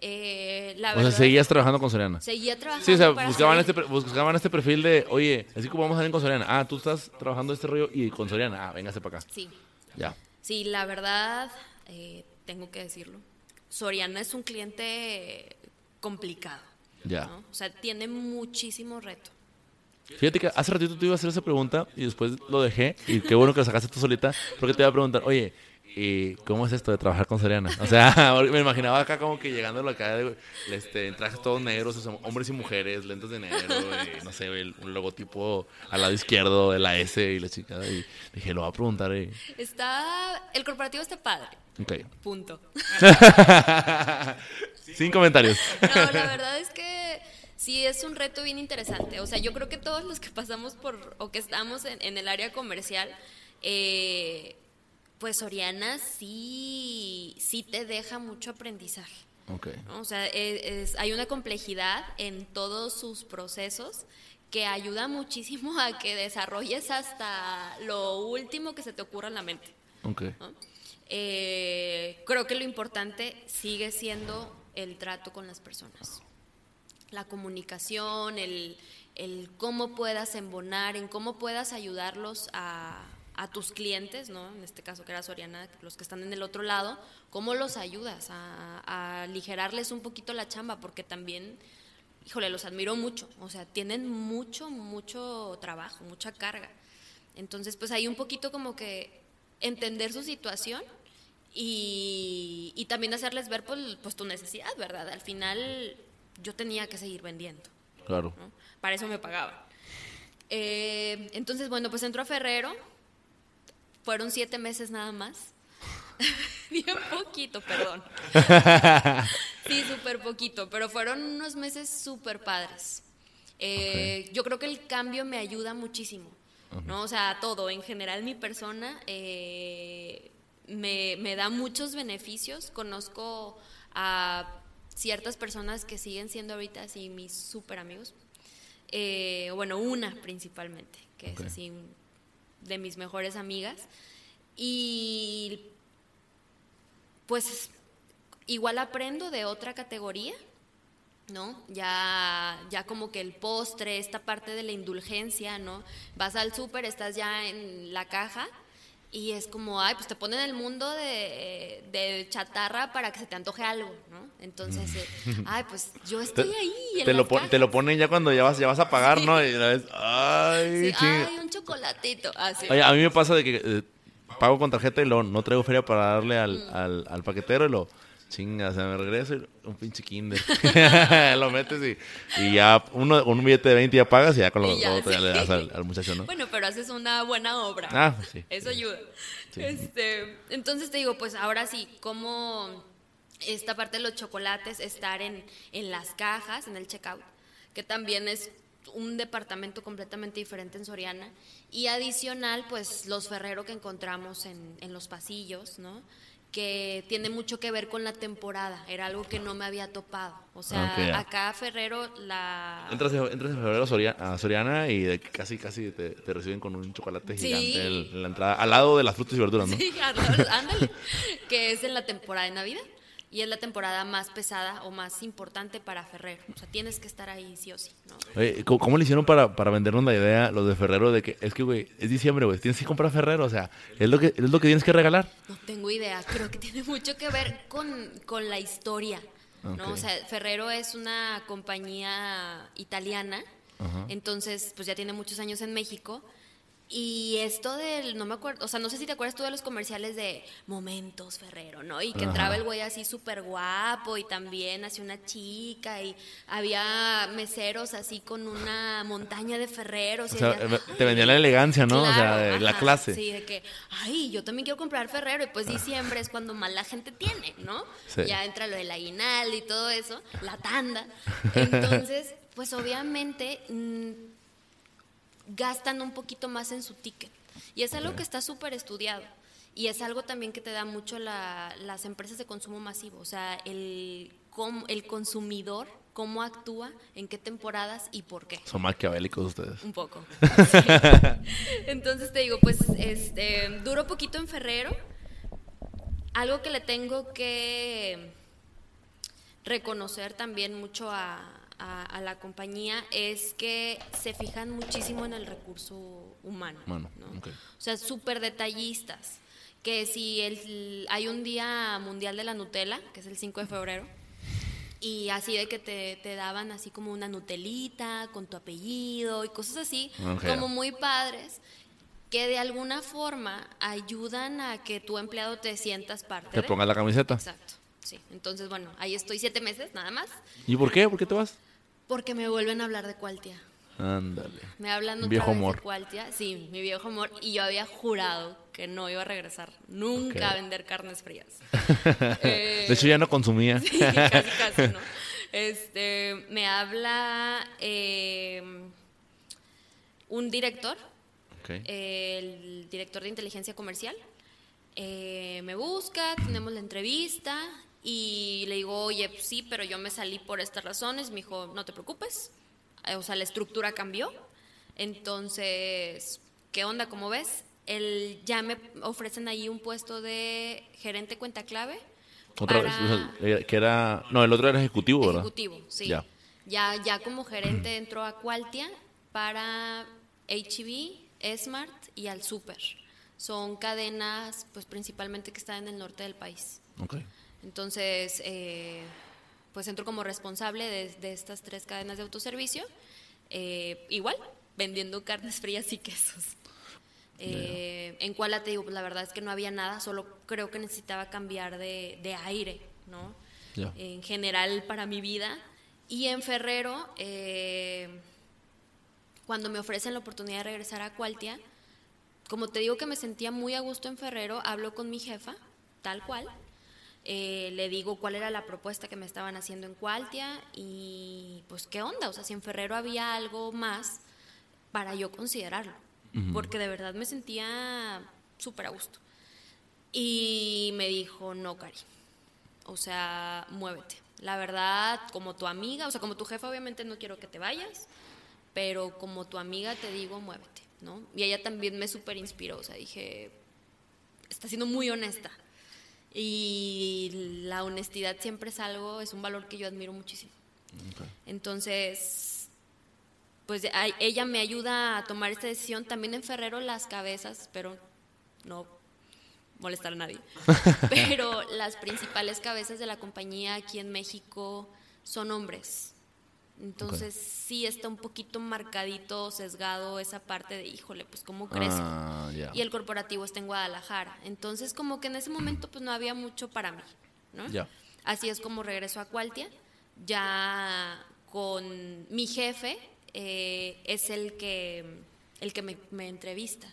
Eh, la o sea, seguías trabajando con Soriana. Seguía trabajando. Sí, o sea, buscaban este, buscaban este perfil de, oye, así como vamos a salir con Soriana. Ah, tú estás trabajando este rollo y con Soriana. Ah, véngase para acá. Sí. Ya. Sí, la verdad, eh, tengo que decirlo. Soriana es un cliente complicado. Ya. O sea, tiene muchísimo reto. Fíjate que hace ratito te iba a hacer esa pregunta y después lo dejé. Y qué bueno que la sacaste tú solita, porque te iba a preguntar, oye, ¿y ¿cómo es esto de trabajar con Serena? O sea, *laughs* me imaginaba acá como que llegando acá, este, en trajes todos negros, hombres y mujeres, lentes de negro, no sé, un logotipo al lado izquierdo de la S y la chica. Y dije, lo voy a preguntar. Está, el corporativo está padre. Ok. Punto. *laughs* Sin comentarios. *laughs* No, la *laughs* verdad es que sí es un reto bien interesante. O sea, yo creo que todos los que pasamos por o que estamos en, el área comercial, eh, pues Oriana sí, sí te deja mucho aprendizaje. Okay. O sea, e, hay una complejidad en todos sus procesos que ayuda muchísimo a que desarrolles hasta lo último que se te ocurra en la mente. Okay. Eh, creo que lo importante sigue siendo el trato con las personas la comunicación, el, el cómo puedas embonar, en cómo puedas ayudarlos a, a, tus clientes, ¿no? En este caso que era Soriana, los que están en el otro lado, cómo los ayudas a, a aligerarles un poquito la chamba, porque también, híjole, los admiro mucho, o sea, tienen mucho, mucho trabajo, mucha carga. Entonces, pues hay un poquito como que entender su situación y, y también hacerles ver pues, pues tu necesidad, ¿verdad? Al final yo tenía que seguir vendiendo. Claro. Para eso me pagaba. Eh, entonces, bueno, pues entró a Ferrero. Fueron siete meses nada más. *laughs* Bien poquito, perdón. *laughs* sí, súper poquito, pero fueron unos meses súper padres. Eh, yo creo que el cambio me ayuda muchísimo, ¿no? O sea, todo, en general mi persona eh, me, me, da muchos beneficios. Conozco a ciertas personas que siguen siendo ahorita así mis súper amigos. Eh, bueno, una principalmente, que es así de mis mejores amigas. Y pues igual aprendo de otra categoría, ¿no? Ya, ya como que el postre, esta parte de la indulgencia, ¿no? Vas al súper, estás ya en la caja y es como, ay, pues te ponen el mundo de, de, chatarra para que se te antoje algo, ¿no? Entonces, eh, *laughs* ay, pues yo estoy ahí. En te, lo te lo ponen ya cuando ya vas, ya vas a pagar, ¿no? Y la vez, ay, sí, ay, un chocolatito. Así. Oye, a mí me pasa de que eh, pago con tarjeta y lo, no traigo feria para darle al, mm. al, al paquetero y lo Chinga, se me regreso un pinche kinder. *laughs* lo metes y, y, ya uno, un billete de 20 ya pagas y ya con lo otro ya le das al, muchacho, ¿no? Bueno, pero haces una buena obra. Ah, pues sí. Eso ayuda. Este, entonces te digo, pues ahora sí, ¿cómo esta parte de los chocolates, estar en, en las cajas, en el checkout, que también es un departamento completamente diferente en Soriana. Y adicional, pues los ferreros que encontramos en, en los pasillos, ¿no? Que tiene mucho que ver con la temporada. Era algo que no me había topado. O sea, Ok, ya. acá Ferrero la... Entras, en- entras en febrero a Soria- a Soriana y de- casi casi te, te reciben con un chocolate Sí. gigante en, la entrada, al lado de las frutas y verduras, ¿no? Sí, ándale. que es en la temporada de Navidad. Y es la temporada más pesada o más importante para Ferrero. O sea, tienes que estar ahí sí o sí, ¿no? Oye, ¿cómo, cómo le hicieron para, para vendernos la idea los de Ferrero de que es que, güey, es diciembre, güey, tienes que comprar Ferrero, o sea, es lo que, es lo que tienes que regalar? No tengo idea, creo que *laughs* tiene mucho que ver con, con la historia, ¿no? O sea, Ferrero es una compañía italiana, entonces pues ya tiene muchos años en México. Y esto del, no me acuerdo, o sea, no sé si te acuerdas tú de los comerciales de Momentos Ferrero, ¿no? Y que Ajá. entraba el güey así súper guapo y también hacía una chica y había meseros así con una montaña de Ferreros. O y sea, decías, eh, te vendía la elegancia, ¿no? o sea, de la clase. Sí, de que, ay, yo también quiero comprar Ferrero. Y pues diciembre es cuando más la gente tiene, ¿no? Sí. Ya entra lo del aguinaldo y todo eso, la tanda. Entonces, pues obviamente mm, gastan un poquito más en su ticket. Y es algo que está súper estudiado. Y es algo también que te da mucho la- las empresas de consumo masivo. O sea, el, el consumidor, cómo actúa, en qué temporadas y por qué. Son maquiavélicos ustedes. Un poco. *laughs* Sí. Entonces te digo, pues este duró poquito en Ferrero. Algo que le tengo que reconocer también mucho a, a- a la compañía es que se fijan muchísimo en el recurso humano. Humano, ¿no? ok. O sea, súper detallistas. Que si el, hay un día mundial de la Nutella, que es el 5 de febrero, y así de que te, te daban así como una Nutelita con tu apellido y cosas así, como muy padres, que de alguna forma ayudan a que tu empleado te sientas parte Te de. la camiseta. Exacto, sí. Entonces, bueno, ahí estoy siete meses nada más, ¿Y por qué? ¿Por qué te vas? Porque me vuelven a hablar de Cualtia. Ándale. Me hablan otra Viejo vez amor. de Cualtia. Sí, mi viejo amor. Y yo había jurado que no iba a regresar nunca a vender carnes frías. Eh, *laughs* De hecho, ya no consumía. *laughs* Sí, casi, casi, ¿no? *laughs* Este, me habla eh, un director, el director de inteligencia comercial. Eh, me busca, tenemos la entrevista y le digo, oye, pues sí, pero yo me salí por estas razones. Me dijo, no te preocupes. Eh, O sea, la estructura cambió. Entonces, ¿qué onda? ¿Cómo ves? El, ya me ofrecen ahí un puesto de gerente cuenta clave. Otra para- vez, era- que era... No, el otro era ejecutivo, ¿verdad? Ejecutivo, sí. Ya. Ya. Ya, como gerente entró a Qualtia para HB, Smart y al Super. Son cadenas, pues principalmente que están en el norte del país. Ok. Entonces, eh, pues entro como responsable de, de estas tres cadenas de autoservicio. Eh, igual, vendiendo carnes *laughs* frías y quesos. Eh, En Kuala te digo, pues la verdad es que no había nada, solo creo que necesitaba cambiar de, de aire, ¿no? En general para mi vida. Y en Ferrero, eh, cuando me ofrecen la oportunidad de regresar a Cualtia, como te digo que me sentía muy a gusto en Ferrero, hablo con mi jefa, tal cual. Eh, le digo cuál era la propuesta que me estaban haciendo en Cualtia y pues qué onda, o sea, si en Ferrero había algo más para yo considerarlo, porque de verdad me sentía súper a gusto. Y me dijo, no, Cari, o sea, muévete. La verdad, como tu amiga, o sea, como tu jefa, obviamente no quiero que te vayas, pero como tu amiga te digo, muévete, ¿no? Y ella también me súper inspiró, o sea, dije, está siendo muy honesta. Y la honestidad siempre es algo, es un valor que yo admiro muchísimo. Entonces, pues a- ella me ayuda a tomar esta decisión. También en Ferrero las cabezas, pero no molestar a nadie. *laughs* Pero las principales cabezas de la compañía aquí en México son hombres. Entonces sí está un poquito marcadito, sesgado esa parte de, híjole, pues cómo crezco. Ah, ya. Y el corporativo está en Guadalajara. Entonces como que en ese momento pues no había mucho para mí. ¿no? Así es como regreso a Cualtia, ya con mi jefe, eh, es el que, el que me, me entrevista,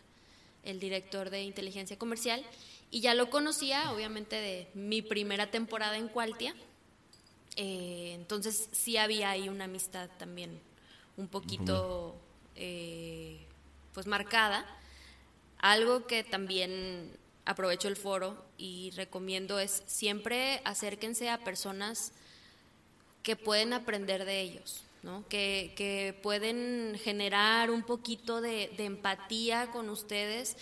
el director de inteligencia comercial, y ya lo conocía, obviamente, de mi primera temporada en Cualtia. Eh, entonces sí había ahí una amistad también un poquito eh, pues marcada. Algo que también aprovecho el foro y recomiendo es siempre acérquense a personas que pueden aprender de ellos, ¿no? que, que pueden generar un poquito de, de empatía con ustedes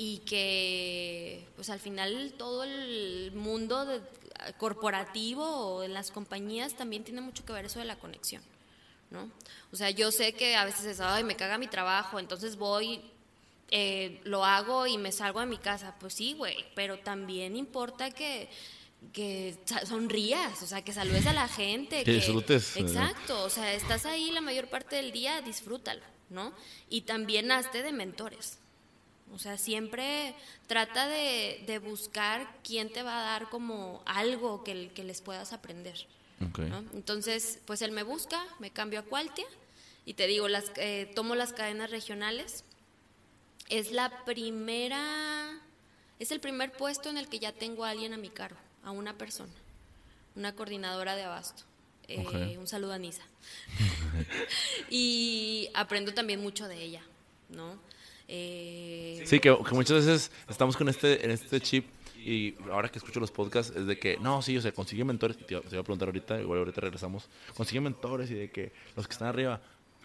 y que pues al final todo el mundo de, corporativo o en las compañías también tiene mucho que ver eso de la conexión, ¿no? O sea, yo sé que a veces es, ay, me caga mi trabajo, entonces voy, eh, lo hago y me salgo de mi casa. Pues sí, güey, pero también importa que que sonrías, o sea, que saludes a la gente. Que, disfrutes. Exacto, o sea, estás ahí la mayor parte del día, disfrútalo, ¿no? Y también hazte de mentores. O sea, siempre trata de, buscar quién te va a dar como algo que, que les puedas aprender. Entonces, pues él me busca, me cambio a Qualtia y te digo, las, eh, tomo las cadenas regionales. Es la primera, es el primer puesto en el que ya tengo a alguien a mi cargo, a una persona, una coordinadora de abasto. Eh, un saludo a Nisa. *laughs* y aprendo también mucho de ella, ¿no? Eh, sí, que, muchas veces estamos con este, en este chip y ahora que escucho los podcasts es de que, no, sí, o sea, consigue mentores, te, iba a preguntar ahorita, igual ahorita regresamos, consigue mentores y de que los que están arriba,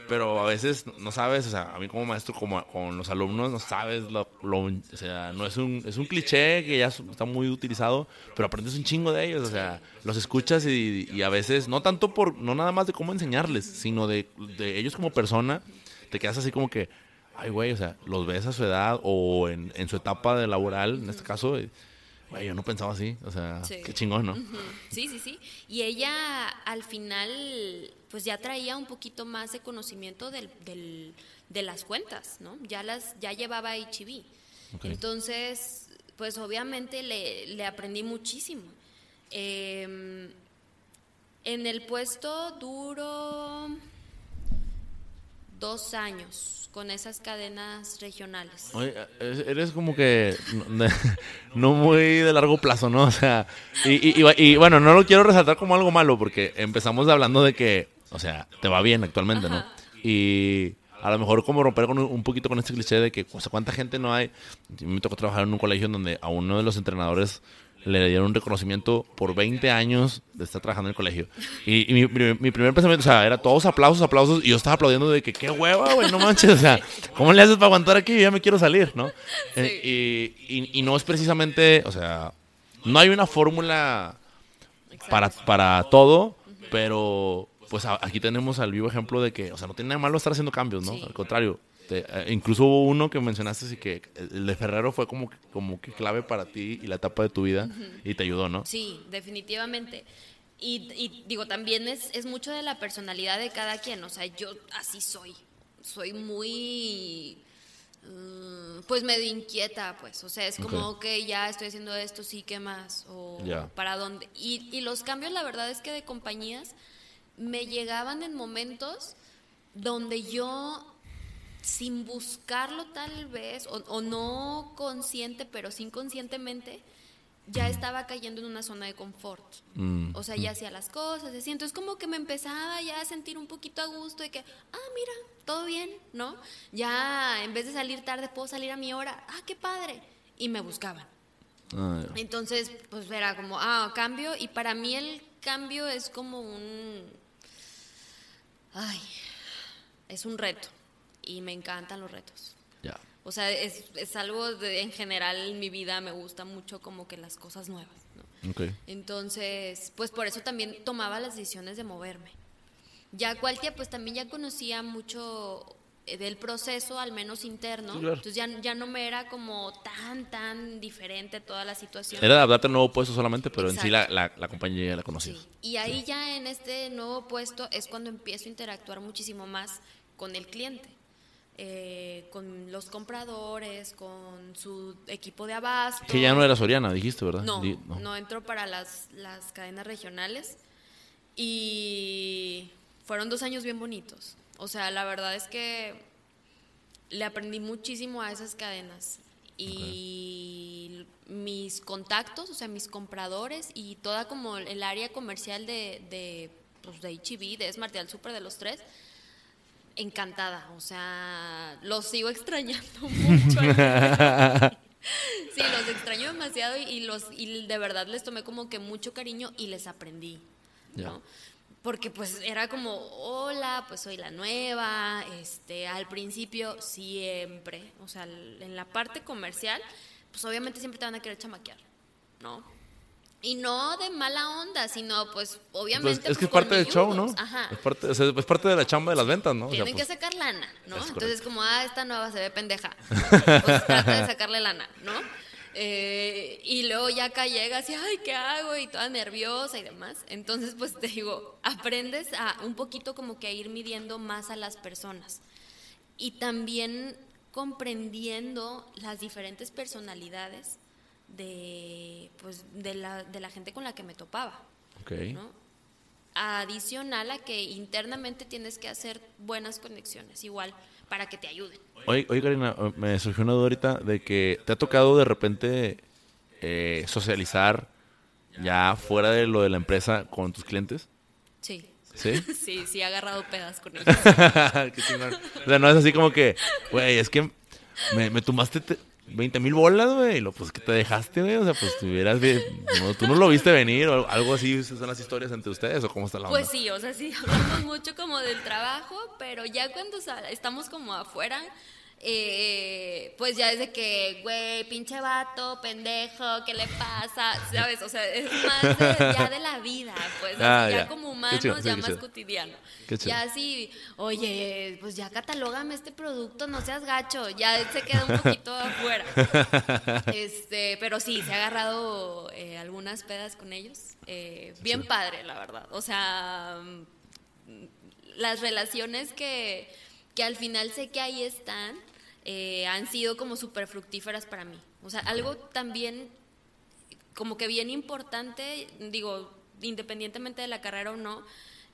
pero a veces no sabes, o sea, a mí como maestro, como con los alumnos, no sabes, lo, o sea, no es un, es un cliché que ya está muy utilizado, pero aprendes un chingo de ellos, o sea, los escuchas y, y a veces, no tanto por, no nada más de cómo enseñarles, sino de, de ellos como persona, te quedas así como que, ay, güey, o sea, los ves a su edad o en, en su etapa de laboral, en este caso, güey, yo no pensaba así, o sea, qué chingón, ¿no? Sí, sí, sí. Y ella al final, pues ya traía un poquito más de conocimiento del, del, de las cuentas, ¿no? Ya las, ya llevaba HIV. Entonces, pues obviamente le, le aprendí muchísimo. Em, en el puesto duro dos años con esas cadenas regionales. Oye, eres como que *laughs* no muy de largo plazo, ¿no? O sea, y, y, bueno, no lo quiero resaltar como algo malo porque empezamos hablando de que, o sea, te va bien actualmente, ¿no? Y a lo mejor como romper con un poquito con este cliché de que, o sea, ¿cuánta gente no hay? Me tocó trabajar en un colegio en donde a uno de los entrenadores le dieron un reconocimiento por 20 años de estar trabajando en el colegio. Y, mi, primer pensamiento, o sea, era todos aplausos, aplausos, y yo estaba aplaudiendo de que qué hueva, güey, no manches, o sea, ¿cómo le haces para aguantar aquí? Ya me quiero salir, ¿no? Eh, y, no es precisamente, o sea, no hay una fórmula para, para todo, pero pues aquí tenemos al vivo ejemplo de que, o sea, no tiene nada malo estar haciendo cambios, ¿no? Al contrario, eh, incluso hubo uno que mencionaste así que el de Ferrero fue como, como que clave para ti y la etapa de tu vida y te ayudó, ¿no? Sí, definitivamente. Y, digo, también es, es mucho de la personalidad de cada quien, o sea, yo así soy, soy muy mm, pues medio inquieta, pues, o sea, es como, que ok, ya estoy haciendo esto, sí, ¿qué más? O para dónde. Y, y, los cambios, la verdad es que de compañías me llegaban en momentos donde yo sin buscarlo tal vez, o, no consciente, pero sí inconscientemente, ya estaba cayendo en una zona de confort. Mm, o sea, ya mm. hacía las cosas, así. Entonces como que me empezaba ya a sentir un poquito a gusto de que, ah, mira, todo bien, ¿no? Ya en vez de salir tarde puedo salir a mi hora, ah, qué padre. Y me buscaban. Ah, Entonces, pues era como, ah, cambio. Y para mí el cambio es como un... Ay, es un reto y me encantan los retos. Ya. O sea, es, es algo de, en general en mi vida me gusta mucho como que las cosas nuevas. ¿no? Okay. Entonces, pues por eso también tomaba las decisiones de moverme. Ya Cualtia, pues también ya conocía mucho eh, del proceso, al menos interno. Entonces ya, ya no me era como tan, tan diferente toda la situación. Era adaptarte al nuevo puesto solamente, pero en sí la, la, la, compañía ya la conocía. Sí. Y ahí ya en este nuevo puesto es cuando empiezo a interactuar muchísimo más con el cliente. Eh, con los compradores, con su equipo de abasto. Que ya no era Soriana, dijiste, ¿verdad? No, no, entró para las, las cadenas regionales y fueron dos años bien bonitos. O sea, la verdad es que le aprendí muchísimo a esas cadenas y mis contactos, o sea, mis compradores y toda como el área comercial de, de, pues, de HB, de Smart Super de los tres, encantada, o sea, lo sigo extrañando *laughs* mucho. *laughs* Sí, los extraño demasiado y, los y de verdad les tomé como que mucho cariño y les aprendí, ¿no? Porque pues era como, hola, pues soy la nueva, este, al principio siempre, o sea, en la parte comercial, pues obviamente siempre te van a querer chamaquear, ¿no? Y no de mala onda, sino pues obviamente... Pues, es que es parte del show, ¿no? Ajá. Es parte, es parte de la chamba de las ventas, ¿no? Tienen que pues, sacar lana, ¿no? Entonces como, ah, esta nueva se ve pendeja. *laughs* Pues trata de sacarle lana, ¿no? Eh, y luego ya acá llegas y, ay, ¿qué hago? Y toda nerviosa y demás. Entonces, pues te digo, aprendes a un poquito como que a ir midiendo más a las personas. Y también comprendiendo las diferentes personalidades de, pues, de, la, de la gente con la que me topaba. Okay. Adicional a que internamente tienes que hacer buenas conexiones, igual, para que te ayuden. Oye, oye Karina, me surgió una duda ahorita de que te ha tocado de repente eh, socializar ya fuera de lo de la empresa con tus clientes. Sí. ¿Sí? *laughs* Sí, sí, he agarrado pedas con ellos. *laughs* O sea, no es así como que, güey, es que me, me tomaste 20 mil bolas, güey. Y lo, pues que te dejaste, güey. O sea, pues tuvieras bien. No, tú no lo viste venir o algo así. ¿Son las historias entre ustedes o cómo está la pues onda? Pues sí, o sea, sí, hablamos mucho como del trabajo, pero ya cuando estamos como afuera, eh, pues ya es de que, güey, pinche vato, pendejo, ¿qué le pasa? ¿Sabes? O sea, es más de, ya de la vida, pues, ah, ya, como humanos, ya más cotidiano. Ya así, oye, pues ya catalógame este producto, no seas gacho, ya se queda un poquito *laughs* afuera. Este, pero sí, se ha agarrado eh, algunas pedas con ellos. Eh, bien padre, la verdad. O sea, mm, las relaciones que, que al final sé que ahí están eh, han sido como súper fructíferas para mí. O sea, algo también como que bien importante, digo, independientemente de la carrera o no,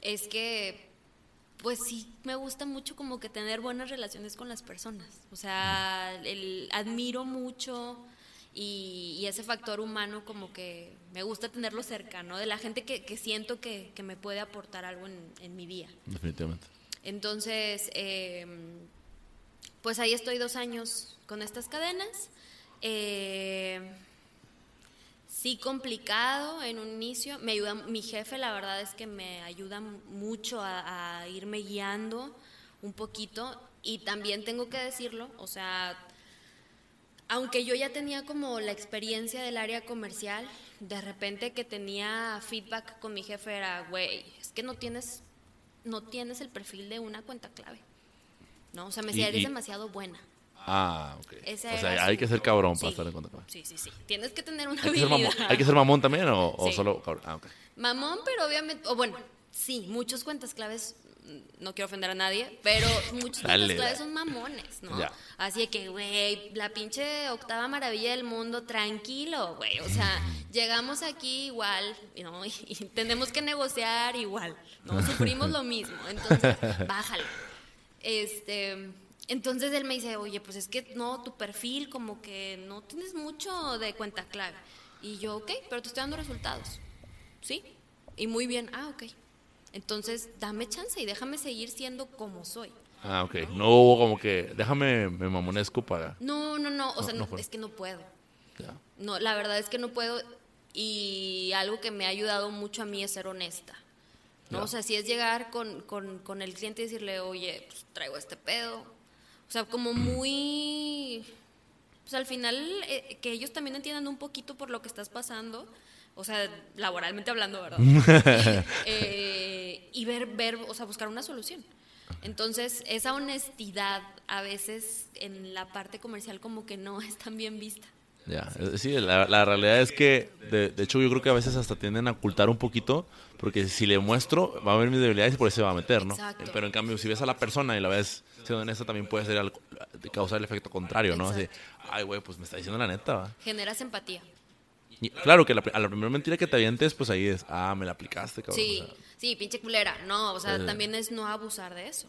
es que pues sí me gusta mucho como que tener buenas relaciones con las personas. O sea, el, admiro mucho y, ese factor humano como que me gusta tenerlo cerca, ¿no? De la gente que, que siento que, que, me puede aportar algo en, en mi día. Definitivamente. Entonces, eh, pues ahí estoy dos años con estas cadenas. Eh, sí complicado en un inicio. Me ayuda, mi jefe la verdad es que me ayuda mucho a, irme guiando un poquito y también tengo que decirlo, o sea, aunque yo ya tenía como la experiencia del área comercial, de repente que tenía feedback con mi jefe era, güey, es que no tienes, no tienes el perfil de una cuenta clave. ¿No? O sea, me decía, eres demasiado buena. Ah, ok. o sea, hay que ser cabrón para estar en contra. Sí, sí, sí. Tienes que tener una ¿Hay habilidad. Que ser ¿Hay que ser mamón también o, solo cabrón? Ah, ok. Mamón, pero obviamente, o bueno, sí, muchos cuentas claves, mm, no quiero ofender a nadie, pero muchos cuentas claves son mamones, ¿no? Así que, güey, la pinche octava maravilla del mundo, tranquilo, güey. O sea, llegamos aquí igual, ¿no? Y, *laughs* y tenemos que negociar igual, ¿no? Sufrimos lo mismo, entonces, *laughs* bájale. Este, entonces él me dice, oye, pues es que no, tu perfil como que no tienes mucho de cuenta clave. Y yo, ok, pero te estoy dando resultados. ¿Sí? Y muy bien, ah, ok. Entonces, dame chance y déjame seguir siendo como soy. Ah, ok. No hubo como que, déjame, me mamonesco para... No, no, no, o sea, es que no puedo. No, la verdad es que no puedo y algo que me ha ayudado mucho a mí es ser honesta. ¿No? O sea, si es llegar con, con, el cliente y decirle, oye, pues traigo este pedo. O sea, como muy... Pues al final, eh, que ellos también entiendan un poquito por lo que estás pasando. O sea, laboralmente hablando, ¿verdad? *laughs* Eh, y ver, ver, o sea, buscar una solución. Entonces, esa honestidad a veces en la parte comercial como que no *laughs* es tan bien vista. Ya, sí, la, la, realidad es que, de, de, hecho, yo creo que a veces hasta tienden a ocultar un poquito, porque si le muestro, va a ver mis debilidades y por eso se va a meter, ¿no? Pero en cambio, si ves a la persona y la ves siendo honesta, también puede ser al, causar el efecto contrario, ¿no? Así, ay, güey, pues me está diciendo la neta, ¿va? Generas empatía. claro que a la primera mentira que te avientes, pues ahí es, ah, me la aplicaste, cabrón. Sí, sí, pinche culera. No, o sea, también es no abusar de eso.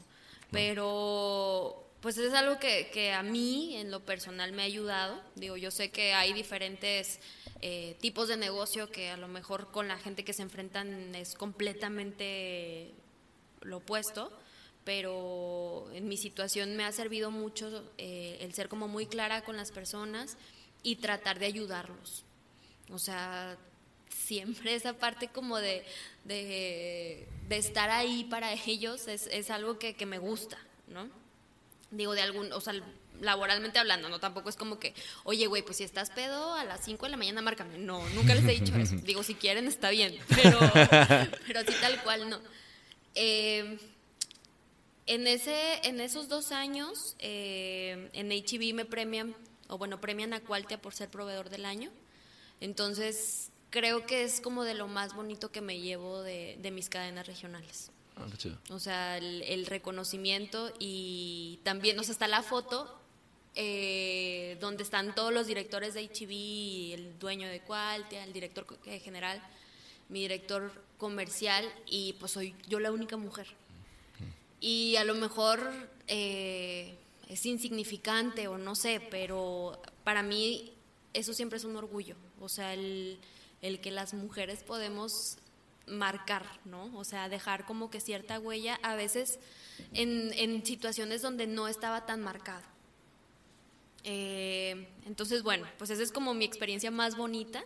Pero pues es algo que, a mí en lo personal me ha ayudado. Digo, yo sé que hay diferentes eh, tipos de negocio que a lo mejor con la gente que se enfrentan es completamente lo opuesto, pero en mi situación me ha servido mucho eh, el ser como muy clara con las personas y tratar de ayudarlos. O sea, siempre esa parte como de, estar ahí para ellos es, es algo que, que, me gusta, ¿no? Digo, de algún, o sea, laboralmente hablando, ¿no? Tampoco es como que, oye, güey, pues si estás pedo a las 5 de la mañana, márcame. No, nunca les he dicho eso. *laughs* Digo, si quieren, está bien, pero, *laughs* pero así tal cual, no. Eh, en, ese, en esos dos años, eh, en HB me premian, o bueno, premian a Qualtia por ser proveedor del año. Entonces, creo que es como de lo más bonito que me llevo de, de mis cadenas regionales. Ah, o sea, el, reconocimiento y también, o sea, está la foto eh, donde están todos los directores de HB, el dueño de Qualtia, el director general, mi director comercial y pues soy yo la única mujer. Y a lo mejor eh, es insignificante o no sé, pero para mí eso siempre es un orgullo. O sea, el, el que las mujeres podemos marcar, ¿no? O sea, dejar como que cierta huella, a veces en, en situaciones donde no estaba tan marcado. Eh, entonces, bueno, pues esa es como mi experiencia más bonita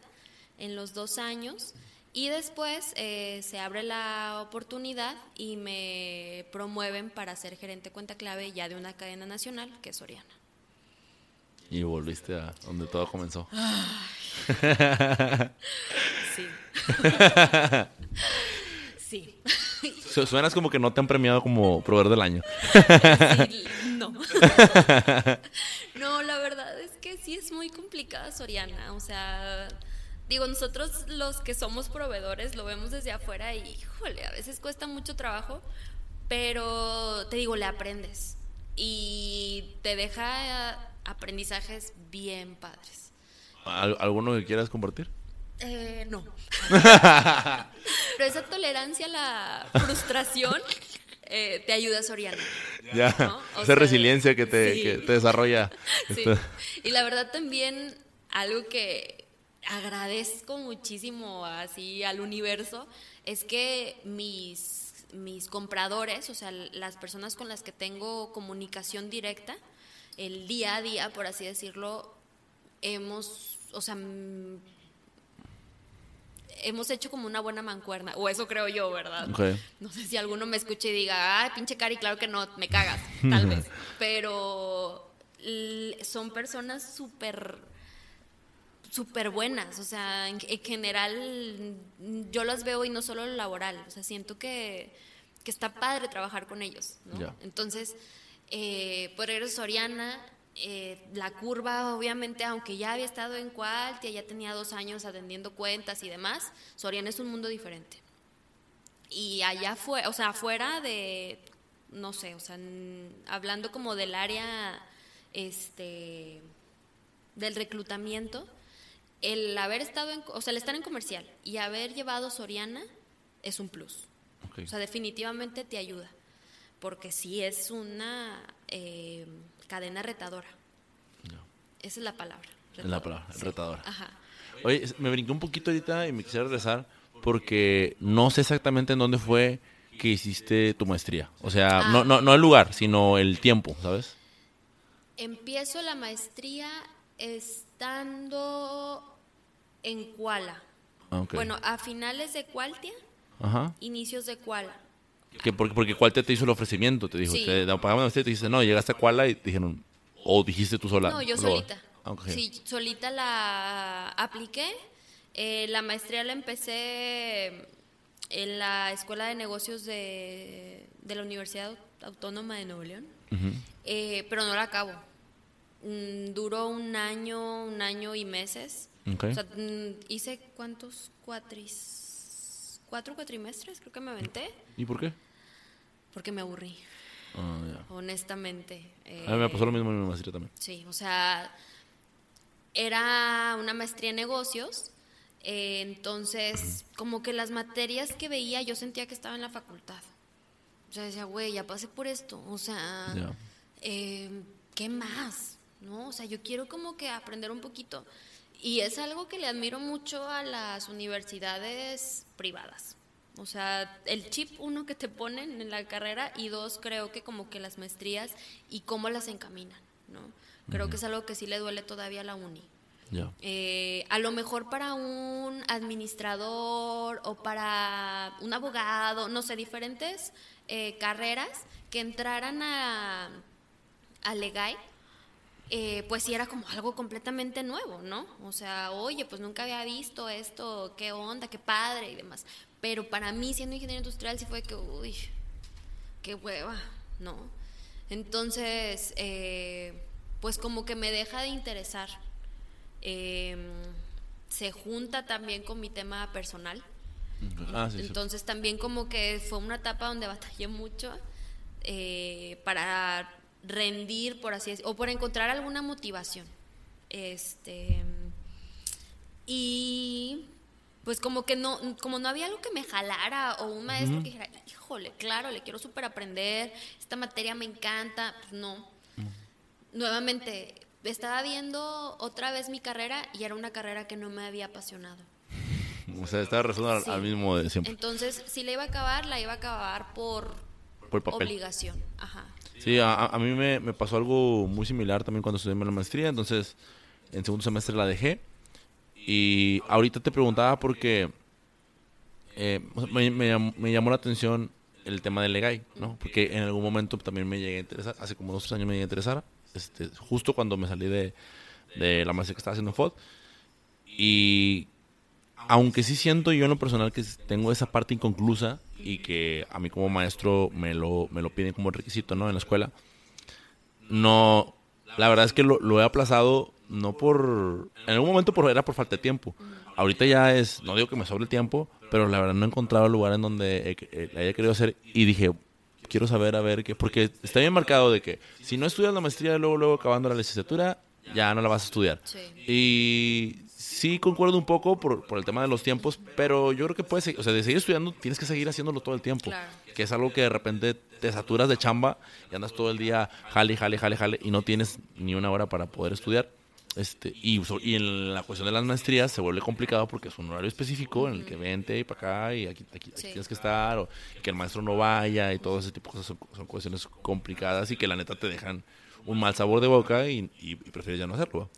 en los dos años. Y después eh, se abre la oportunidad y me promueven para ser gerente cuenta clave ya de una cadena nacional que es Soriana. Y volviste a donde todo comenzó. *laughs* sí. *laughs* sí. Suenas como que no te han premiado como proveedor del año. no. *laughs* no, la verdad es que sí es muy complicada Soriana. O sea, digo, nosotros los que somos proveedores lo vemos desde afuera y, híjole, a veces cuesta mucho trabajo, pero te digo, le aprendes y te deja aprendizajes bien padres. ¿Alguno que quieras compartir? Eh, no. *laughs* pero esa tolerancia a la frustración eh, te ayuda, Soriana. Ya, esa resiliencia que te, que te desarrolla. Sí. Y la verdad también algo que agradezco muchísimo así al universo es que mis, mis compradores, o sea, las personas con las que tengo comunicación directa, el día a día, por así decirlo, hemos, o sea, hemos hecho como una buena mancuerna, o eso creo yo, ¿verdad? No sé si alguno me escuche y diga, ay, pinche Cari, claro que no, me cagas, tal vez, *laughs* pero son personas súper súper buenas, o sea, en, general yo las veo y no solo lo laboral, o sea, siento que, que está padre trabajar con ellos, ¿no? Entonces, eh, por eso Soriana, eh, la curva, obviamente, aunque ya había estado en Qualtia, ya tenía dos años atendiendo cuentas y demás, Soriana es un mundo diferente. Y allá fue, o sea, afuera de, no sé, o sea, hablando como del área, este, del reclutamiento, el haber estado en, o sea, el estar en comercial y haber llevado Soriana es un plus. O sea, definitivamente te ayuda. Porque sí es una eh, cadena retadora. Esa es la palabra. La palabra, retadora. Oye, me brinqué un poquito ahorita y me quisiera regresar porque no sé exactamente en dónde fue que hiciste tu maestría. O sea, no, ah. no, no el lugar, sino el tiempo, ¿sabes? Empiezo la maestría estando en Kuala. Ah, bueno, a finales de Cualtia, inicios de Kuala. Que porque, porque Cualtia te hizo el ofrecimiento, te dijo, te pagamos usted, te dice, no, llegaste a Kuala y te dijeron, o dijiste tú sola. No, yo solita. Ah, sí, solita la apliqué. Eh, la maestría la empecé en la Escuela de Negocios de, de la Universidad Autónoma de Nuevo León, eh, pero no la acabo. Mm, duró un año, un año y meses. O sea, mm, hice cuántos cuatris, cuatro cuatrimestres, creo que me aventé. ¿Y por qué? Porque me aburrí. Ah, honestamente. a mí me pasó lo mismo en mi maestría también. Sí, o sea, era una maestría en negocios. Eh, entonces, como que las materias que veía, yo sentía que estaba en la facultad. O sea, decía, güey, ya pasé por esto. O sea, eh, ¿qué más? ¿No? O sea, yo quiero como que aprender un poquito. Y es algo que le admiro mucho a las universidades privadas. O sea, el chip uno que te ponen en la carrera y dos creo que como que las maestrías y cómo las encaminan, ¿no? Creo que es algo que sí le duele todavía a la uni. Eh, a lo mejor para un administrador o para un abogado, no sé, diferentes eh, carreras que entraran a, a Legai, eh, pues sí era como algo completamente nuevo, ¿no? O sea, oye, pues nunca había visto esto, qué onda, qué padre y demás. Pero para mí, siendo ingeniero industrial, sí fue que, uy, qué hueva, ¿no? Entonces, pues como que me deja de interesar Em, se junta también con mi tema personal. Ah, Entonces también como que fue una etapa donde batallé mucho eh, para rendir, por así decirlo, o por encontrar alguna motivación. Este y pues como que no, como no había algo que me jalara o un maestro que dijera, híjole, claro, le quiero súper aprender, esta materia me encanta, pues no. Nuevamente, estaba viendo otra vez mi carrera y era una carrera que no me había apasionado. *laughs* O sea, estaba rezando al mismo de siempre. Entonces, si la iba a acabar, la iba a acabar por, obligación. Ajá. Sí, a, mí me, pasó algo muy similar también cuando estudié la maestría. Entonces, en segundo semestre la dejé. Y ahorita te preguntaba porque eh, me, llamó, la atención el tema del Legai, ¿no? Porque en algún momento también me llegué a interesar, hace como dos tres años me llegué a interesar este, justo cuando me salí de, la maestría que estaba haciendo en FOD. Y aunque sí siento yo en lo personal que tengo esa parte inconclusa y que a mí como maestro me lo, me lo piden como requisito ¿no? en la escuela, no, la verdad es que lo, he aplazado no por, en algún momento por, era por falta de tiempo. Ahorita ya es, no digo que me sobre el tiempo, pero la verdad no he encontrado el lugar en donde haya querido hacer y dije, quiero saber a ver qué, porque está bien marcado de que si no estudias la maestría, luego, luego acabando la licenciatura, ya no la vas a estudiar. Y sí concuerdo un poco por, por, el tema de los tiempos, pero yo creo que puedes, o sea, de seguir estudiando tienes que seguir haciéndolo todo el tiempo. Que es algo que de repente te saturas de chamba y andas todo el día jale, jale, jale, jale y no tienes ni una hora para poder estudiar. Este, y, y en la cuestión de las maestrías se vuelve complicado porque es un horario específico en el que vente y para acá y aquí, aquí, tienes que estar, o que el maestro no vaya y todo ese tipo de cosas son, cuestiones complicadas y que la neta te dejan un mal sabor de boca y, y, prefieres ya no hacerlo.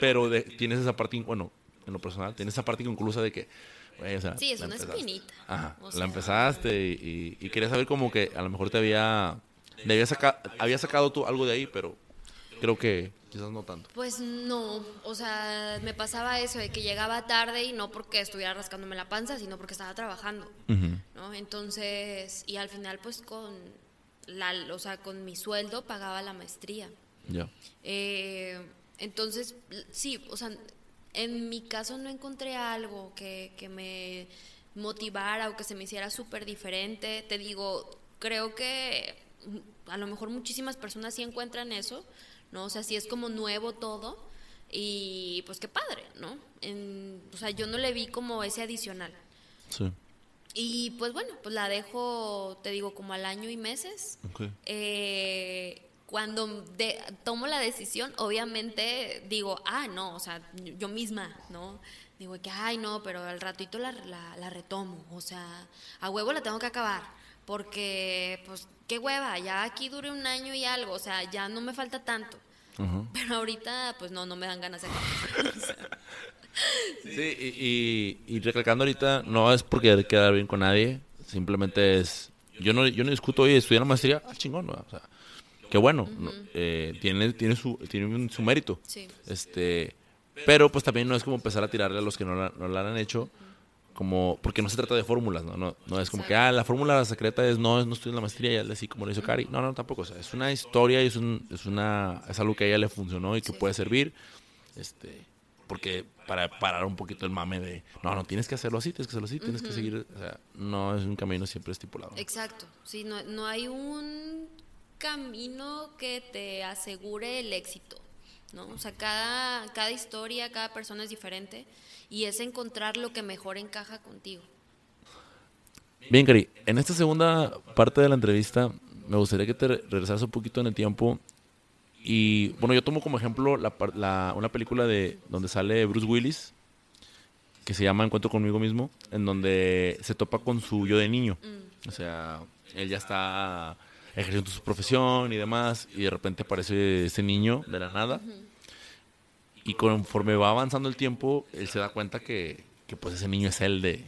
Pero tienes esa parte, bueno, en lo personal, tienes esa parte inconclusa de que... sí, es una espinita. Ajá, la empezaste y, y, querías saber como que a lo mejor te había... había, había sacado tú algo de ahí, pero creo que Quizás no tanto. Pues no, o sea, me pasaba eso de que llegaba tarde y no porque estuviera rascándome la panza, sino porque estaba trabajando, ¿no? Entonces, y al final pues con la, o sea, con mi sueldo pagaba la maestría. Ya. Eh, entonces, sí, o sea, en mi caso no encontré algo que, que me motivara o que se me hiciera súper diferente. Te digo, creo que a lo mejor muchísimas personas sí encuentran eso, ¿no? O sea, sí es como nuevo todo y pues qué padre, ¿no? o sea, yo no le vi como ese adicional. Sí. Y pues bueno, pues la dejo, te digo, como al año y meses. Eh, cuando tomo la decisión, obviamente digo, ah, no, o sea, yo misma, ¿no? Digo que, ay, no, pero al ratito la, la retomo, o sea, a huevo la tengo que acabar, porque, pues, qué hueva, ya aquí dure un año y algo, o sea, ya no me falta tanto. Pero ahorita, pues no, no me dan ganas de *laughs* Sí, y, recalcando ahorita, no es porque quedar bien con nadie, simplemente es. Yo no, yo no discuto, oye, estudiar la maestría, ah, chingón, o sea, qué bueno, eh, tiene, tiene, su, tiene su mérito. Este, pero pues también no es como empezar a tirarle a los que no la, no la han hecho como porque no se trata de fórmulas, ¿no? No, no es como que, ah, la fórmula secreta es no, no estudiar la maestría y así como lo hizo Cari. No, no, tampoco. O sea, es una historia y es, un, es, una, es algo que a ella le funcionó y que puede servir. Este, porque para parar un poquito el mame de, no, no, tienes que hacerlo así, tienes que hacerlo así, tienes que seguir. O sea, no es un camino siempre estipulado. Exacto. Sí, no, no hay un camino que te asegure el éxito, ¿no? O sea, cada, cada historia, cada persona es diferente y es encontrar lo que mejor encaja contigo. Bien, Cari, en esta segunda parte de la entrevista me gustaría que te regresaras un poquito en el tiempo y, bueno, yo tomo como ejemplo la, una película de donde sale Bruce Willis, que se llama Encuentro conmigo mismo, en donde se topa con su yo de niño. Mm. O sea, él ya está ejerciendo su profesión y demás, y de repente aparece ese niño de la nada y conforme va avanzando el tiempo, él se da cuenta que, que pues ese niño es él de,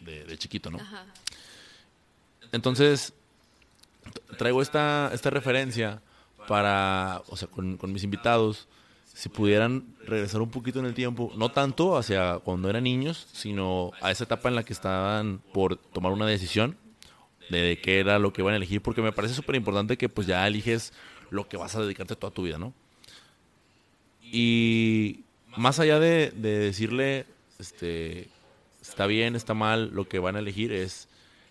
de, de chiquito, ¿no? Ajá. Entonces, traigo esta, esta referencia para, o sea, con, con mis invitados, si pudieran regresar un poquito en el tiempo, no tanto hacia cuando eran niños, sino a esa etapa en la que estaban por tomar una decisión de qué era lo que iban a elegir, porque me parece súper importante que pues ya eliges lo que vas a dedicarte toda tu vida, ¿no? Y más allá de, de decirle, este, está bien, está mal, lo que van a elegir es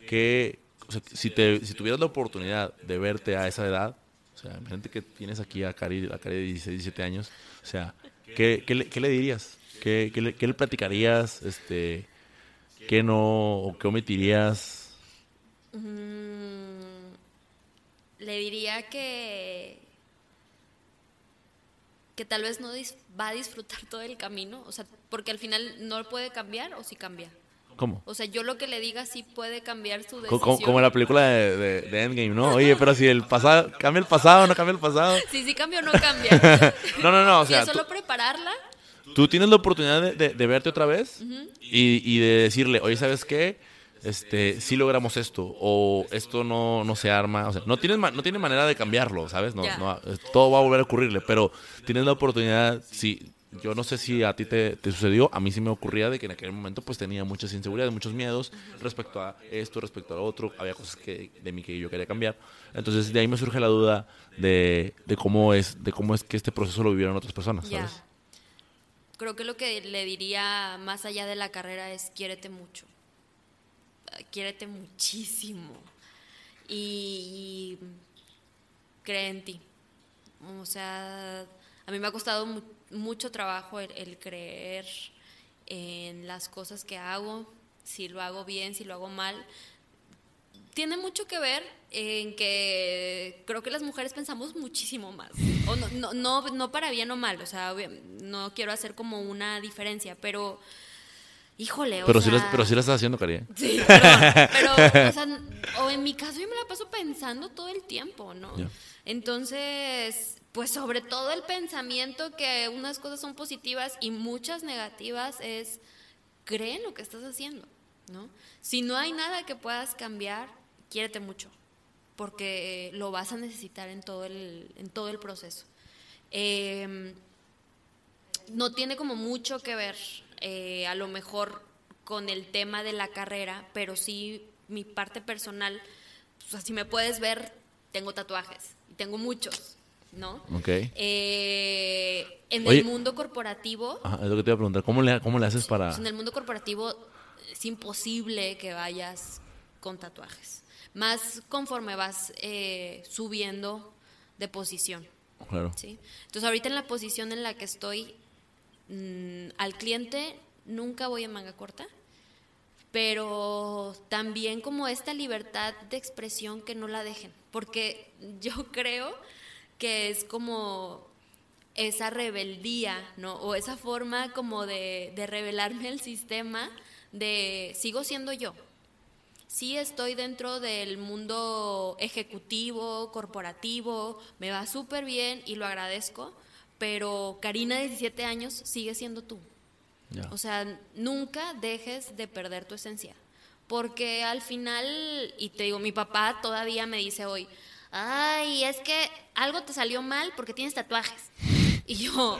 que, o sea, si, te, si tuvieras la oportunidad de verte a esa edad, o sea, imagínate que tienes aquí a Cari, a Cari de 16, 17 años, o sea, ¿qué, qué, le, qué le dirías? ¿Qué, qué, le, qué le platicarías? Este, ¿Qué no, o qué omitirías? Mm, le diría que que tal vez no dis- va a disfrutar todo el camino, o sea, porque al final no puede cambiar o sí cambia. ¿Cómo? O sea, yo lo que le diga sí puede cambiar su decisión. Como, como en la película de, de- de Endgame, ¿no? Oye, pero si el pasado, cambia el pasado, no cambia el pasado. *laughs* Si sí cambia o no cambia. *laughs* No, no, no, o *laughs* Y sea, tú, solo prepararla. tú tienes la oportunidad de, verte otra vez y, y de decirle, oye, ¿sabes qué? Este, sí logramos esto, o esto no, no se arma, o sea, no tienes, no tiene manera de cambiarlo, ¿sabes? No, no, todo va a volver a ocurrirle, pero tienes la oportunidad, sí, yo no sé si a ti te, te sucedió, a mí sí me ocurría de que en aquel momento pues tenía muchas inseguridades, muchos miedos respecto a esto, respecto a lo otro, había cosas que, de mí que yo quería cambiar, entonces de ahí me surge la duda de, de cómo es, de cómo es que este proceso lo vivieron otras personas. ¿sabes? Creo que lo que le diría más allá de la carrera es quiérete mucho. Quiérete muchísimo. Y, y cree en ti. O sea, a mí me ha costado mu- mucho trabajo el, el creer en las cosas que hago, si lo hago bien, si lo hago mal. Tiene mucho que ver en que creo que las mujeres pensamos muchísimo más. O no, no, no, no para bien o mal, o sea, no quiero hacer como una diferencia, pero híjole, o Pero, sí sea, lo, pero sí lo estás haciendo, Cari. Sí, pero, pero, o sea, o en mi caso yo me la paso pensando todo el tiempo, ¿no? Entonces, pues sobre todo el pensamiento que unas cosas son positivas y muchas negativas es, cree en lo que estás haciendo, ¿no? Si no hay nada que puedas cambiar, quiérete mucho, porque lo vas a necesitar en todo el, en todo el proceso. Eh, no tiene como mucho que ver eh, a lo mejor con el tema de la carrera, pero sí mi parte personal, pues así me puedes ver, tengo tatuajes, y tengo muchos, ¿no? Ok. Eh, en Oye. el mundo corporativo, Ajá, es lo que te iba a preguntar. ¿Cómo le, cómo le haces para...? pues en el mundo corporativo es imposible que vayas con tatuajes, más conforme vas eh, subiendo de posición. Claro. ¿sí? Entonces ahorita en la posición en la que estoy, mm, al cliente nunca voy en manga corta, pero también como esta libertad de expresión que no la dejen, porque *laughs* yo creo que es como esa rebeldía, ¿no? O esa forma como de, de rebelarme al sistema, de sigo siendo yo, sí estoy dentro del mundo ejecutivo, corporativo, me va súper bien y lo agradezco, pero Karina de 17 años sigue siendo tú. O sea, nunca dejes de perder tu esencia. Porque al final, y te digo, mi papá todavía me dice hoy, ay, es que algo te salió mal porque tienes tatuajes. Y yo,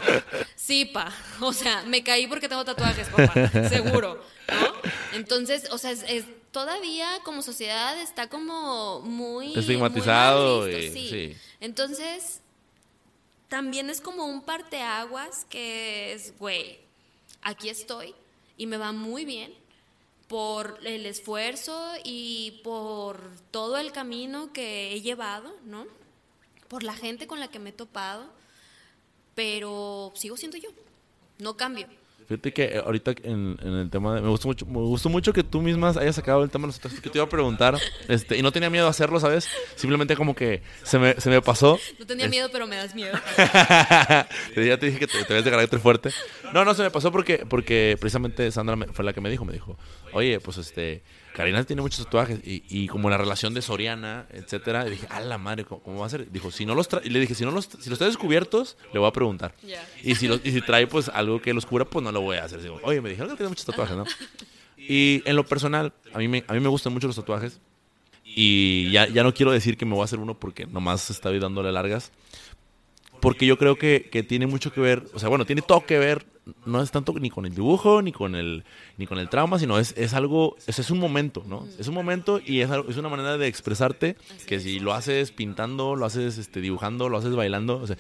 sí, pa, o sea, me caí porque tengo tatuajes, papá, seguro, ¿no? Entonces, o sea, es, es- todavía como sociedad está como muy... Estigmatizado muy y- sí. sí. Entonces, también es como un parteaguas que es, güey, aquí estoy y me va muy bien por el esfuerzo y por todo el camino que he llevado, ¿no? Por la gente con la que me he topado, pero sigo siendo yo, no cambio. Fíjate que eh, ahorita en, en el tema de... Me gustó mucho, me gustó mucho que tú mismas hayas sacado el tema de los tatuajes que te iba a preguntar. Este, y no tenía miedo a hacerlo, ¿sabes? Simplemente como que se me, se me pasó. No tenía Es- miedo, pero me das miedo. *laughs* ya te dije que te, te ves de carácter fuerte. No, no, se me pasó porque, porque precisamente Sandra me- fue la que me dijo. Me dijo, oye, pues este, Karina tiene muchos tatuajes y, y como la relación de Soriana, etcétera, y dije, a la madre, ¿cómo, va a ser? Dijo, si no los trae, y le dije, si no los, si los trae descubiertos, le voy a preguntar. Y si los, y si trae pues algo que los cubra, pues no lo voy a hacer. Digo, oye, me dijeron que tiene muchos tatuajes, ¿no? *laughs* Y en lo personal, a mí me, a mí me gustan mucho los tatuajes. Y ya, ya no quiero decir que me voy a hacer uno porque nomás estoy dándole largas. Porque yo creo que, que, tiene mucho que ver, o sea, bueno, tiene todo que ver, no es tanto ni con el dibujo, ni con el, ni con el trauma, sino es, es algo, es, es un momento, ¿no? Es un momento y es, es una manera de expresarte que si lo haces pintando, lo haces este, dibujando, lo haces bailando, o sea,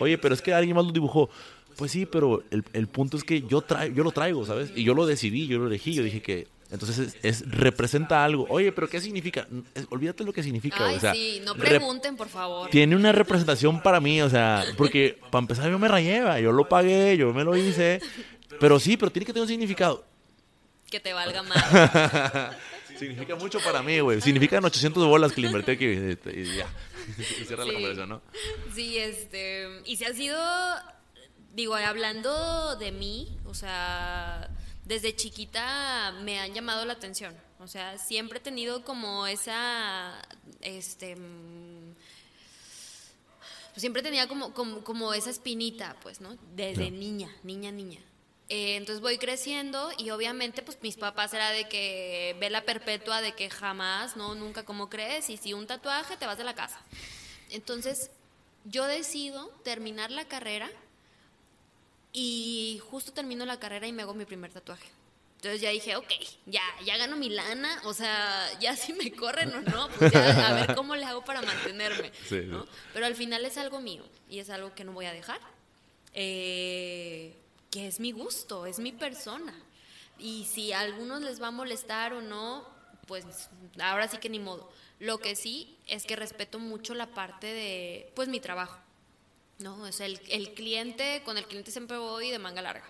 oye, pero es que alguien más lo dibujó. Pues sí, pero el, el punto es que yo, traigo, yo lo traigo, ¿sabes? Y yo lo decidí, yo lo elegí, yo dije que entonces es, representa algo. Oye, pero ¿qué significa? olvídate lo que significa. Ay, o sea, sí, no pregunten, por favor. Tiene una representación para mí, o sea, porque para empezar yo me rayé, yo lo pagué, yo me lo hice. Pero sí, pero tiene que tener un significado. Que te valga *laughs* más. Significa mucho para mí, güey. Significan 800 bolas que le invertí aquí y ya. *laughs* Y cierra sí. la conversación, ¿no? Sí, este. Y se ha sido. Digo, hablando de mí, o sea desde chiquita me han llamado la atención. O sea, siempre he tenido como esa, este, pues siempre tenía como, como, como, esa espinita, pues, ¿no? Desde no. niña, niña, niña. Eh, entonces voy creciendo y obviamente pues mis papás era de que ve la perpetua de que jamás, no, nunca como crees y si un tatuaje te vas de la casa. Entonces yo decido terminar la carrera y justo termino la carrera y me hago mi primer tatuaje. Entonces ya dije, ok, ya, ya gano mi lana, o sea, ya si me corren o no, pues ya a ver cómo le hago para mantenerme. *laughs* Sí, ¿no? sí. Pero al final es algo mío y es algo que no voy a dejar. Eh, que es mi gusto, es mi persona. Y si a algunos les va a molestar o no, pues ahora sí que ni modo. Lo que sí es que respeto mucho la parte de, pues, mi trabajo. No, es el, el cliente, con el cliente siempre voy de manga larga.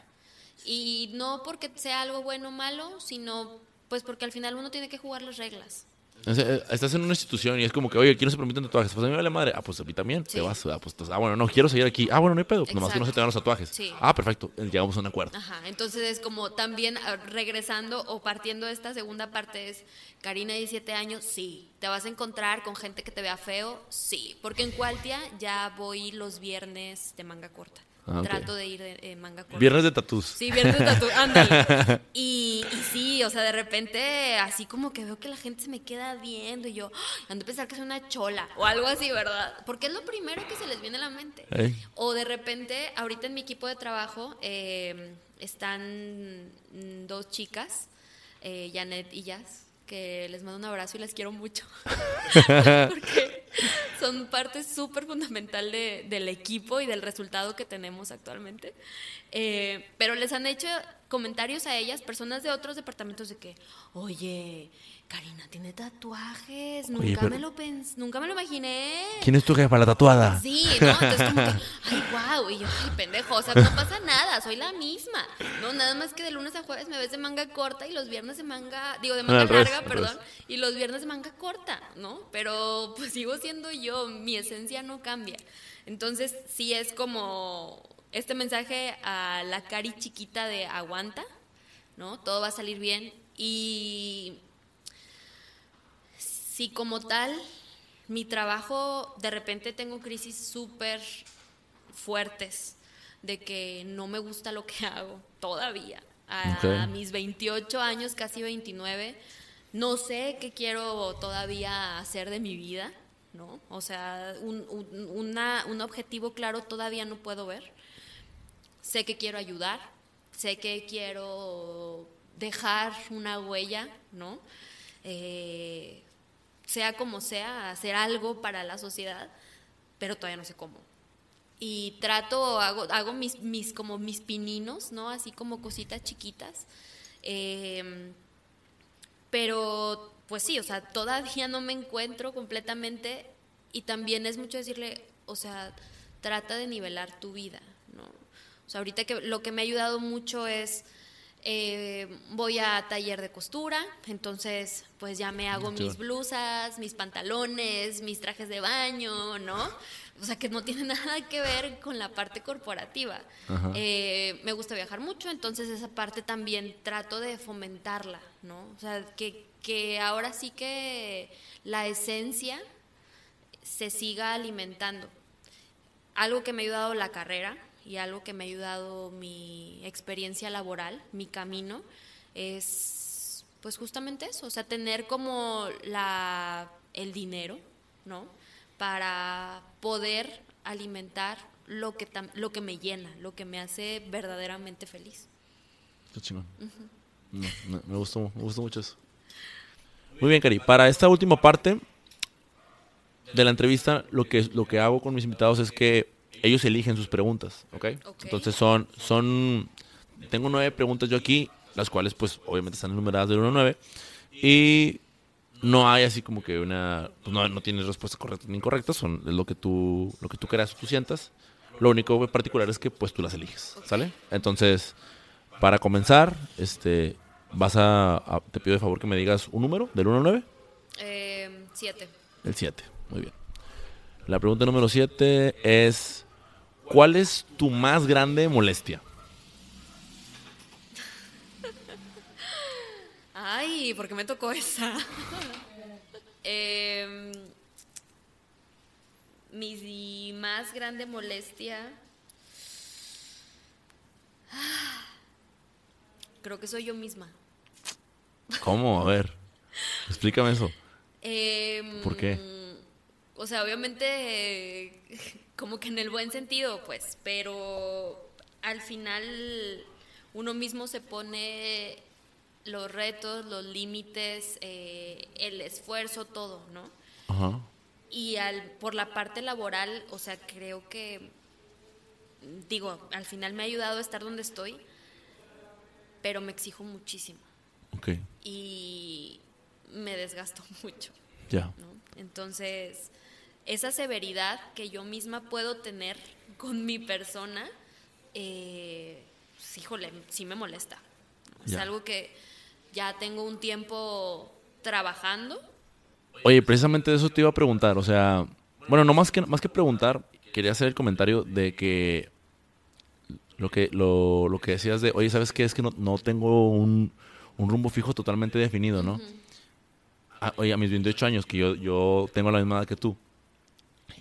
Y no porque sea algo bueno o malo, sino pues porque al final uno tiene que jugar las reglas. O sea, estás en una institución y es como que, oye, aquí no se permiten tatuajes. Pues a mí me vale madre. Ah, pues a mí también. Sí. Te vas. Ah, pues, ah, bueno, no, quiero seguir aquí. Ah, bueno, no hay pedo. Pues, nomás que no se te dan los tatuajes. Sí. Ah, perfecto. Llegamos a un acuerdo. Ajá. Entonces es como también regresando o partiendo de esta segunda parte es, Karina, 17 años, sí. ¿Te vas a encontrar con gente que te vea feo? Sí. Porque en Cualtia ya voy los viernes de manga corta. Ah, okay. Trato de ir de eh, manga corta. Viernes de tatús. Sí, viernes de tatús, ándale. *laughs* Y, y, sí, o sea, de repente, así como que veo que la gente se me queda viendo y yo, ando a pensar que soy una chola o algo así, ¿verdad? Porque es lo primero que se les viene a la mente. O de repente, ahorita en mi equipo de trabajo eh, están dos chicas, eh, Janet y Jazz, que les mando un abrazo y les quiero mucho. *laughs* *laughs* Porque son parte súper fundamental de, del equipo y del resultado que tenemos actualmente. Eh, pero les han hecho comentarios a ellas, personas de otros departamentos, de que, oye, Karina tiene tatuajes, nunca, pero- me lo pens nunca me lo imaginé. ¿Quién es tu jefa, la tatuada? Sí, ¿no? Entonces como que, *laughs* ay, wow, y yo, ay, pendejo, o sea, no pasa nada, soy la misma. No, nada más que de lunes a jueves me ves de manga corta y los viernes de manga, digo, de manga larga, perdón, y los viernes de manga corta, ¿no? Pero pues sigo siendo yo, mi esencia no cambia. Entonces, sí es como este mensaje a la cari chiquita de aguanta, ¿no? Todo va a salir bien y si como tal mi trabajo de repente tengo crisis súper fuertes de que no me gusta lo que *laughs* hago todavía. A, mis 28 años, casi 29, no sé qué quiero todavía hacer de mi vida, ¿no? O sea, un, un- una- un objetivo claro todavía no puedo ver. Sé que quiero ayudar, sé que quiero dejar una huella, ¿no? Eh, sea como sea, hacer algo para la sociedad, pero todavía no sé cómo. Y trato, hago, hago mis, mis, como mis pininos, ¿no? Así como cositas chiquitas. Eh, pero, pues sí, o sea, todavía no me encuentro completamente y también es mucho decirle, o sea, trata de nivelar tu vida, ¿no? Ahorita que lo que me ha ayudado mucho es Eh, voy a taller de costura, entonces pues ya me hago mis blusas, mis pantalones, mis trajes de baño, ¿no? O sea, que no tiene *laughs* nada que ver con la parte corporativa. Eh, me gusta viajar mucho, entonces esa parte también trato de fomentarla, ¿no? O sea, que, que ahora sí que la esencia se siga alimentando. Algo que me ha ayudado la carrera, y algo que me ha ayudado mi experiencia laboral, mi camino, es pues justamente eso, o sea, tener como la, el dinero, ¿no? Para poder alimentar lo que, lo que me llena, lo que me hace verdaderamente feliz. Qué chingón. me, gustó, me gustó mucho eso. Muy bien, Cari. Para esta última parte de la entrevista, lo que, lo que hago con mis invitados es que ellos eligen sus preguntas, ¿ok? Entonces son, son, tengo nueve preguntas yo aquí, las cuales pues obviamente están numeradas del 1 al 9, y no hay así como que una, pues no, no tienes respuestas correctas ni incorrectas, son es lo que tú, lo que tú creas o tú sientas. Lo único en particular es que pues tú las eliges, ¿sale? Entonces, para comenzar, este, vas a, te pido de favor que me digas un número del 1 al 9. Eh, siete. El 7, muy bien. La pregunta número 7 es ¿Cuál es tu más grande molestia? Ay, ¿por qué me tocó esa? *laughs* Em, mi más grande molestia. Creo que soy yo misma. ¿Cómo? A ver, explícame eso. Em, ¿Por qué? O sea, obviamente *laughs* como que en el buen sentido, pues, pero al final uno mismo se pone los retos, los límites, eh, el esfuerzo, todo, ¿no? Ajá. Y al, por la parte laboral, o sea, creo que, digo, al final me ha ayudado a estar donde estoy, pero me exijo muchísimo. Ok. Y me desgasto *laughs* mucho. Ya. Entonces, esa severidad que yo misma puedo tener con mi persona, eh, pues, híjole, sí me molesta. Es algo que ya tengo un tiempo trabajando. Oye, precisamente de eso te iba a preguntar, o sea, bueno, no más que, más que preguntar, quería hacer el comentario de que lo que, lo, lo que decías de, oye, ¿sabes qué? Es que no, no tengo un, un, rumbo fijo totalmente definido, ¿no? Ah, oye, a mis 28 años, que yo, yo tengo la misma edad que tú,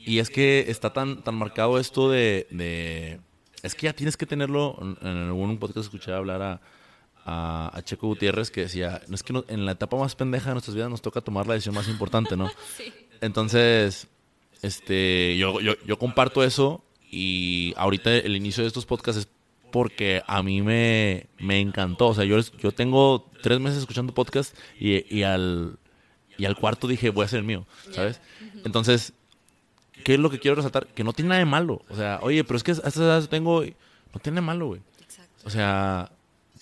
y es que está tan, tan marcado esto de, Es que ya tienes que tenerlo. En algún podcast escuché hablar a, a, Checo Gutiérrez que decía: no es que en la etapa más pendeja de nuestras vidas nos toca tomar la decisión más importante, ¿no? *laughs* sí. Entonces, este, yo, yo, yo comparto eso. Y ahorita el inicio de estos podcasts es porque a mí me, me encantó. O sea, yo, yo tengo tres meses escuchando podcast y, y, al, y al cuarto dije, voy a hacer el mío, ¿sabes? Entonces, ¿qué es lo que quiero resaltar? Que no tiene nada de malo. O sea, oye, pero es que a esta edad tengo. No tiene malo, güey. O sea,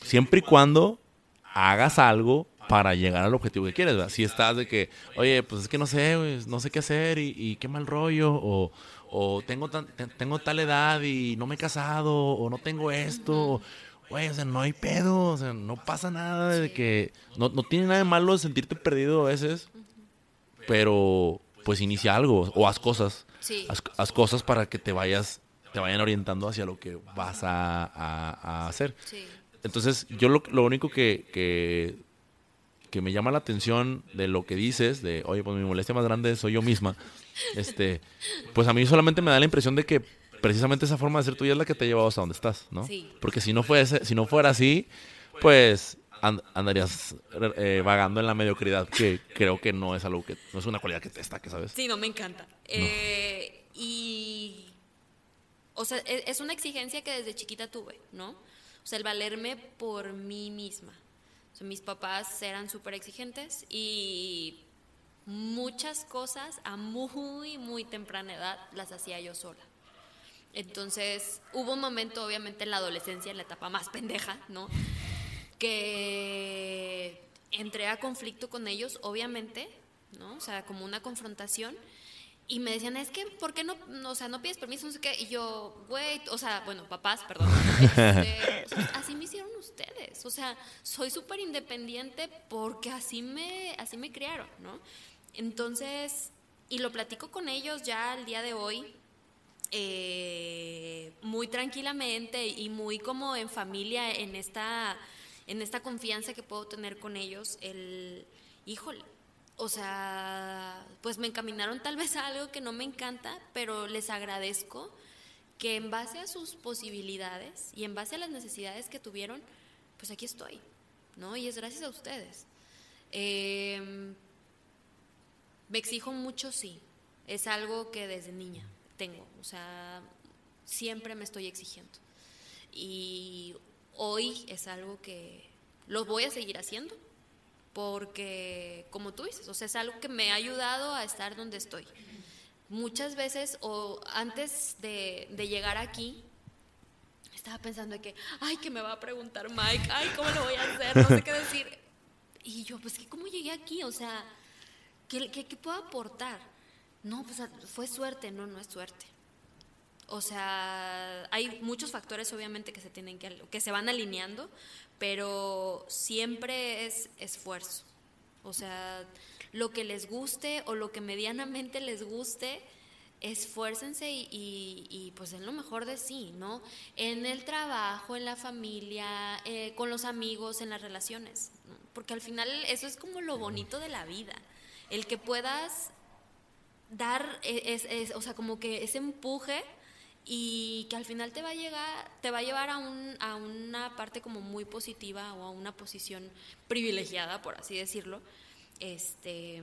siempre y cuando hagas algo para llegar al objetivo que quieres, ¿verdad? Si estás de que, oye, pues es que no sé, güey, no sé qué hacer y, qué mal rollo, o, o tengo, tengo tal edad y no me he casado, o no tengo esto, güey, o sea, no hay pedo, o sea, no pasa nada de que, no, no tiene nada de malo sentirte perdido a veces, pero pues inicia algo o haz cosas. Haz, cosas para que te vayas, te vayan orientando hacia lo que vas a, hacer. Entonces, yo lo, lo único que, que, me llama la atención de lo que dices, de, oye, pues mi molestia más grande soy yo misma, *laughs* este, pues a mí solamente me da la impresión de que precisamente esa forma de ser tuya es la que te ha llevado hasta donde estás, ¿no? Porque si no, fuese, si no fuera así, pues andarías eh, vagando en la mediocridad, que creo que no es algo que, no es una cualidad que te destaque, ¿sabes? Sí, no, me encanta. Eh, y, o sea, e, es una exigencia que desde chiquita tuve, ¿no? O sea, el valerme por mí misma. O sea, mis papás eran súper exigentes y muchas cosas a muy, muy temprana edad las hacía yo sola. Entonces, hubo un momento, obviamente, en la adolescencia, en la etapa más pendeja, ¿no? Que entré a conflicto con ellos, obviamente, ¿no? O sea, como una confrontación. Y me decían, es que, ¿por qué no, o sea, no pides permiso? No sé qué. Y yo, güey, o sea, bueno, papás, perdón. *laughs* Este, así me hicieron ustedes. O sea, soy súper independiente porque así me, así me criaron, ¿no? Entonces, y lo platico con ellos ya al día de hoy, eh, muy tranquilamente y muy como en familia, en esta, en esta confianza que puedo tener con ellos, el, híjole, o sea, pues me encaminaron tal vez a algo que no me encanta, pero les agradezco que en base a sus posibilidades y en base a las necesidades que tuvieron, pues aquí estoy, ¿no? Y es gracias a ustedes. Em, me exijo mucho, sí. Es algo que desde niña tengo, o sea, siempre me estoy exigiendo. Y hoy es algo que lo voy a seguir haciendo, porque, como tú dices, o sea, es algo que me ha ayudado a estar donde estoy. Muchas veces, o antes de, llegar aquí, estaba pensando de que, ay, que me va a preguntar Mike, ay, ¿cómo lo voy a hacer? No sé qué decir. Y yo, pues, ¿cómo llegué aquí? O sea, ¿qué, qué, qué puedo aportar? No, pues fue suerte, no, no es suerte. O sea, hay muchos factores obviamente que se tienen que que se van alineando, pero siempre es esfuerzo. O sea, lo que les guste o lo que medianamente les guste, esfuércense y, y, pues den lo mejor de sí, ¿no? En el trabajo, en la familia, eh, con los amigos, en las relaciones. Porque al final eso es como lo bonito de la vida. El que puedas dar, e, o sea, como que ese empuje y que al final te va a llegar, te va a llevar a, un, a una parte como muy positiva o a una posición privilegiada, por así decirlo. Este,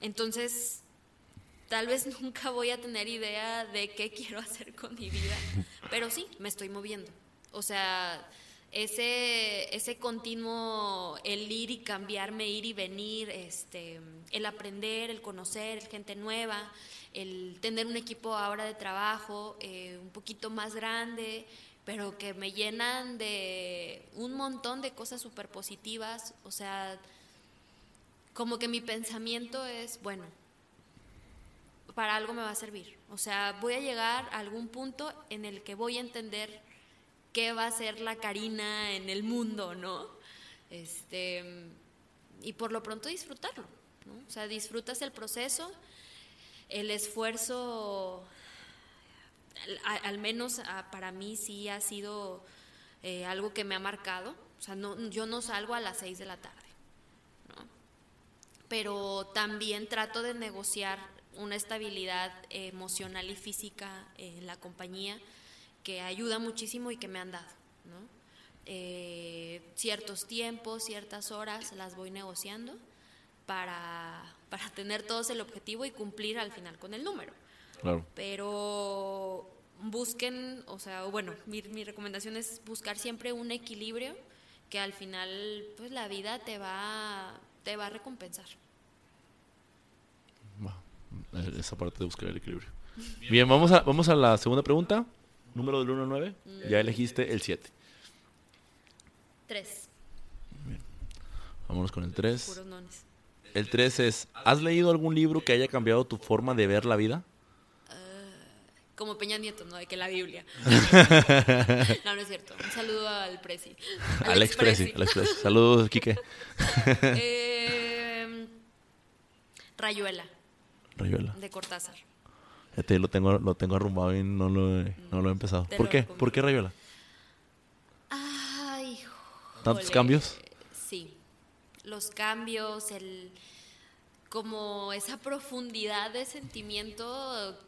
entonces, tal vez *laughs* nunca voy a tener idea de qué quiero hacer con mi vida, pero sí, me estoy moviendo. O sea, ese, ese continuo, el ir y cambiarme, ir y venir, este, el aprender, el conocer gente nueva, el tener un equipo ahora de trabajo eh, un poquito más grande, pero que me llenan de un montón de cosas súper positivas. O sea, como que mi pensamiento es, bueno, para algo me va a servir. O sea, voy a llegar a algún punto en el que voy a entender qué va a ser la Karina en el mundo, ¿no? Este, y por lo pronto disfrutarlo, ¿no? O sea, disfrutas el proceso el esfuerzo, al, menos ah, para mí sí ha sido eh, algo que me ha marcado. O sea, no, yo no salgo a las seis de la tarde, pero también trato de negociar una estabilidad emocional y física en la compañía que ayuda muchísimo y que me han dado. ¿no? Eh, ciertos tiempos, ciertas horas las voy negociando para, para *laughs* tener todos el objetivo y cumplir al final con el número. Claro. Pero busquen, o sea, bueno, mi, mi, recomendación es buscar siempre un equilibrio que al final pues la vida te va, te va a recompensar. esa parte de buscar el equilibrio. Bien, vamos a, vamos a la segunda pregunta. Número del 1 al 9. Ya elegiste el 7. 3. Vámonos con el 3. Puros nones. El 3 es, ¿has leído algún libro que haya cambiado tu forma de ver la vida? Ah, como Peña Nieto, ¿no? De que la Biblia. *laughs* no, no es cierto. Un saludo al Prezi. Alex, Prezi. Alex Prezi. Saludos, Quique. *laughs* eh, Rayuela. Rayuela. De Cortázar. Este lo tengo, lo tengo arrumbado y no lo he, no lo he empezado. ¿Por qué? ¿Por qué Rayuela? Ay, ¿Tantos cambios? Sí los cambios, el como esa profundidad de sentimiento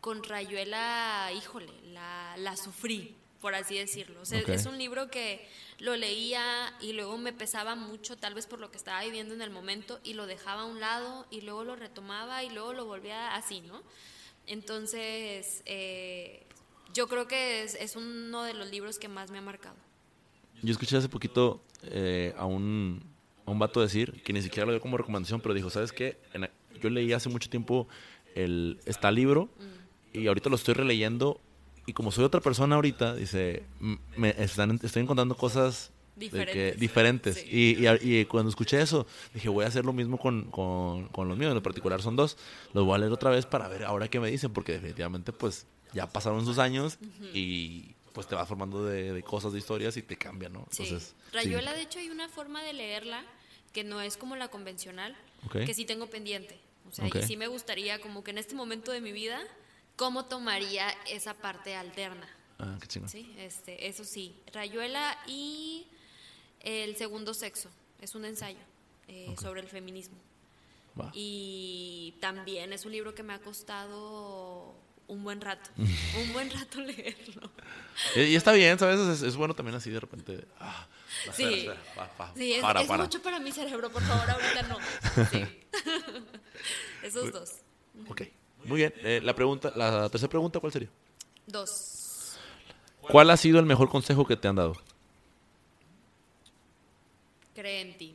con Rayuela, híjole, la, la sufrí, por así decirlo. Es un libro que lo leía y luego me pesaba mucho, tal vez por lo que estaba viviendo en el momento, y lo dejaba a un lado y luego lo retomaba y luego lo volvía así, ¿no? Entonces, eh, yo creo que es, es, uno de los libros que más me ha marcado. Yo escuché hace poquito eh, a un un vato decir, que ni siquiera lo dio como recomendación, pero dijo, ¿sabes qué? yo leí hace mucho tiempo el, este libro y ahorita lo estoy releyendo y como soy otra persona ahorita, dice, me están, estoy encontrando cosas Diferentes. diferentes. Sí. Y, y- y cuando escuché eso, dije, voy a hacer lo mismo con, con, con los míos. En particular son dos. Los voy a leer otra vez para ver ahora qué me dicen, porque definitivamente, pues, ya pasaron sus años y pues te vas formando de, de cosas, de historias y te cambian, ¿no? Sí. Entonces, sí. Rayuela, de hecho, hay una forma de leerla que no es como la convencional, que sí tengo pendiente. O sea, y sí me gustaría, como que en este momento de mi vida, cómo tomaría esa parte alterna. Ah, qué chingón. Sí, este, eso sí. Rayuela y el segundo sexo. Es un ensayo eh, sobre el feminismo. Y también es un libro que me ha costado un buen rato. *laughs* un buen rato leerlo. Y, y está bien, ¿sabes? Es, es bueno también así de repente. ah, Sí. espera, espera, pa- pa- Sí, es, para, es para. mucho para mi cerebro, por favor, ahorita no. Sí. *laughs* *laughs* Esos dos. Ok, muy bien. Eh, la, pregunta, la tercera pregunta, ¿cuál sería? Dos. ¿Cuál ha sido el mejor consejo que te han dado? Cree en ti.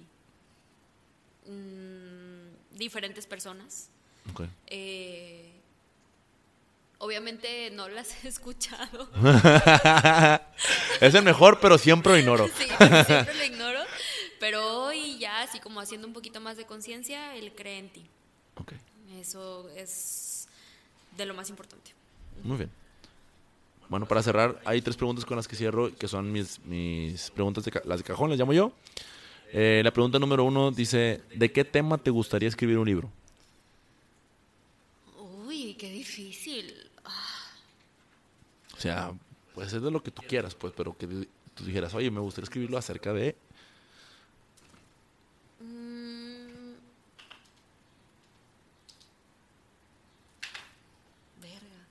Mm, diferentes personas. Ok. Eh, obviamente no las he escuchado. es el mejor, pero siempre lo ignoro. Sí, siempre lo ignoro. Pero hoy ya, así como haciendo un poquito más de conciencia, el cree en ti. Ok, Eso es de lo más importante. muy bien. Bueno, para cerrar, hay tres preguntas con las que cierro, que son mis, mis preguntas, de, las de cajón, las llamo yo. Eh, la pregunta número uno dice, ¿de qué tema te gustaría escribir un libro? Uy, qué difícil. Ah, O sea, puede ser de lo que tú quieras, pues, pero que tú dijeras, oye, me gustaría escribirlo acerca de... mm, verga.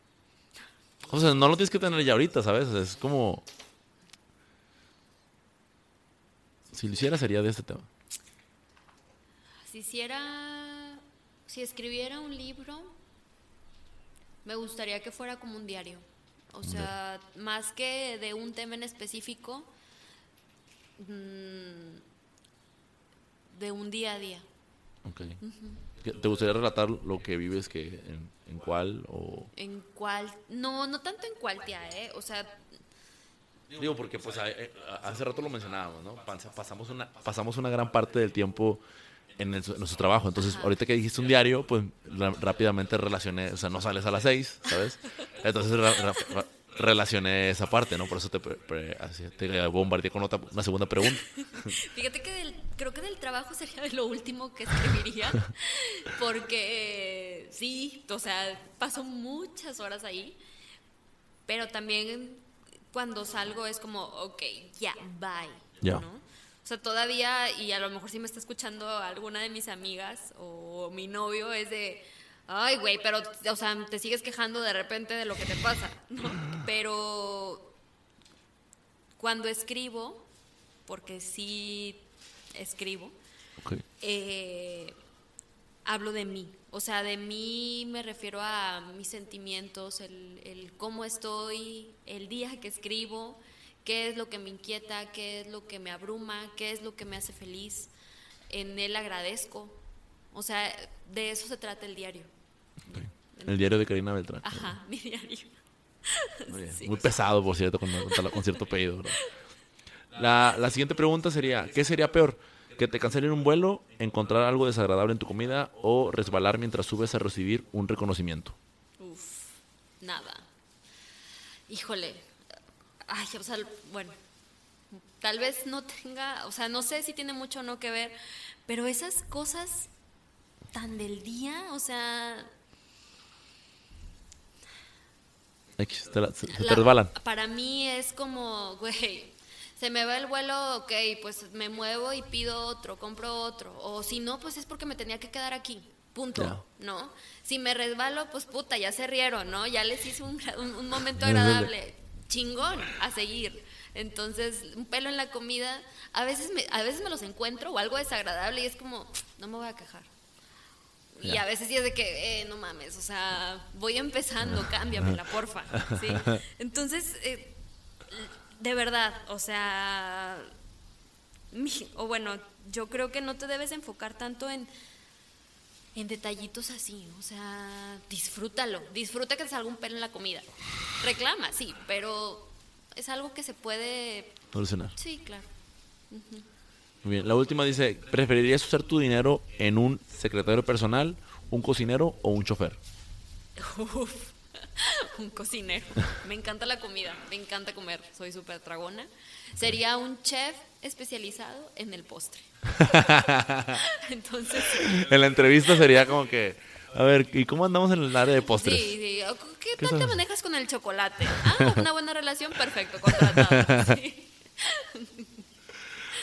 O sea, no lo tienes que tener ya ahorita, ¿sabes? Es como... Si lo hiciera sería de este tema. Si hiciera, si escribiera un libro, me gustaría que fuera como un diario. O sea, más que de un tema en específico, mm, de un día a día. Ok. ¿Qué- ¿Te gustaría relatar lo que vives que en, en cuál o...? En cuál, no, no tanto en cuál tía, ¿eh? O sea, Digo, porque pues eh, a- hace rato lo mencionábamos, ¿no? Pas- Pasamos una, pasamos una gran parte del tiempo en, el- en nuestro trabajo. Entonces, ahorita que dijiste un diario, pues rápidamente relacioné, o sea, no sales a las seis, ¿sabes? *laughs* Entonces relacioné esa parte, ¿no? Por eso te, bombardeé con otra, una segunda pregunta. *laughs* Fíjate que del- creo que del trabajo sería lo último que escribiría, *laughs* porque eh, sí, o sea, paso muchas horas ahí, pero también cuando salgo es como, ok, ya, bye, Ya. ¿no? O sea, todavía, y a lo mejor si me está escuchando alguna de mis amigas o mi novio, es de, ay, güey, pero, o sea, te sigues quejando de repente de lo que te pasa, ¿no? Pero cuando escribo, porque sí escribo, Ok. eh, hablo de mí. O sea, de mí me refiero a mis sentimientos, el, el cómo estoy, el día que escribo, qué es lo que me inquieta, qué es lo que me abruma, qué es lo que me hace feliz. En él agradezco. O sea, de eso se trata el diario. El diario de Karina Beltrán. Ajá, *laughs* mi diario. Muy, bien. Sí. Muy pesado, por cierto, con, con- cierto pedido. *laughs* La, la siguiente pregunta sería, ¿qué sería peor? ¿Que te cancelen un vuelo, encontrar algo desagradable en tu comida o resbalar mientras subes a recibir un reconocimiento? Uf, nada. Híjole. Ay, o sea, bueno, tal vez no tenga, o sea, no sé si tiene mucho o no que ver, pero esas cosas tan del día, o sea, X, te la- resbalan. Para mí es como, güey, se me va el vuelo, ok, pues me muevo y pido otro, compro otro. O si no, pues es porque me tenía que quedar aquí. Punto. ¿no? Si me resbalo, pues puta, ya se rieron, ¿no? Ya les hice un, un- un momento *laughs* agradable. Chingón, a seguir. Entonces, un pelo en la comida, a veces me, a veces me los encuentro o algo desagradable y es como, no me voy a quejar. Y a veces sí es de que, eh, no mames, o sea, voy empezando, cámbiamela, porfa. ¿sí? *laughs* Entonces, eh, de verdad, o sea, o bueno, yo creo que no te debes enfocar tanto en, en detallitos así, o sea, disfrútalo, disfruta que te salga un pelo en la comida. Reclama, sí, pero es algo que se puede, Solucionar. sí, claro. Muy bien. La última dice, ¿preferirías usar tu dinero en un secretario personal, un cocinero o un chofer? *laughs* Uf, *laughs* un cocinero. Me encanta la comida, me encanta comer, soy súper tragona. Sería un chef especializado en el postre. *laughs* Entonces, En la entrevista sería como que, a ver, ¿y cómo andamos en el área de postres? sí, sí. ¿Qué ¿Qué tal te manejas con el chocolate? Ah, una buena relación, perfecto, contratado. Sí, *laughs*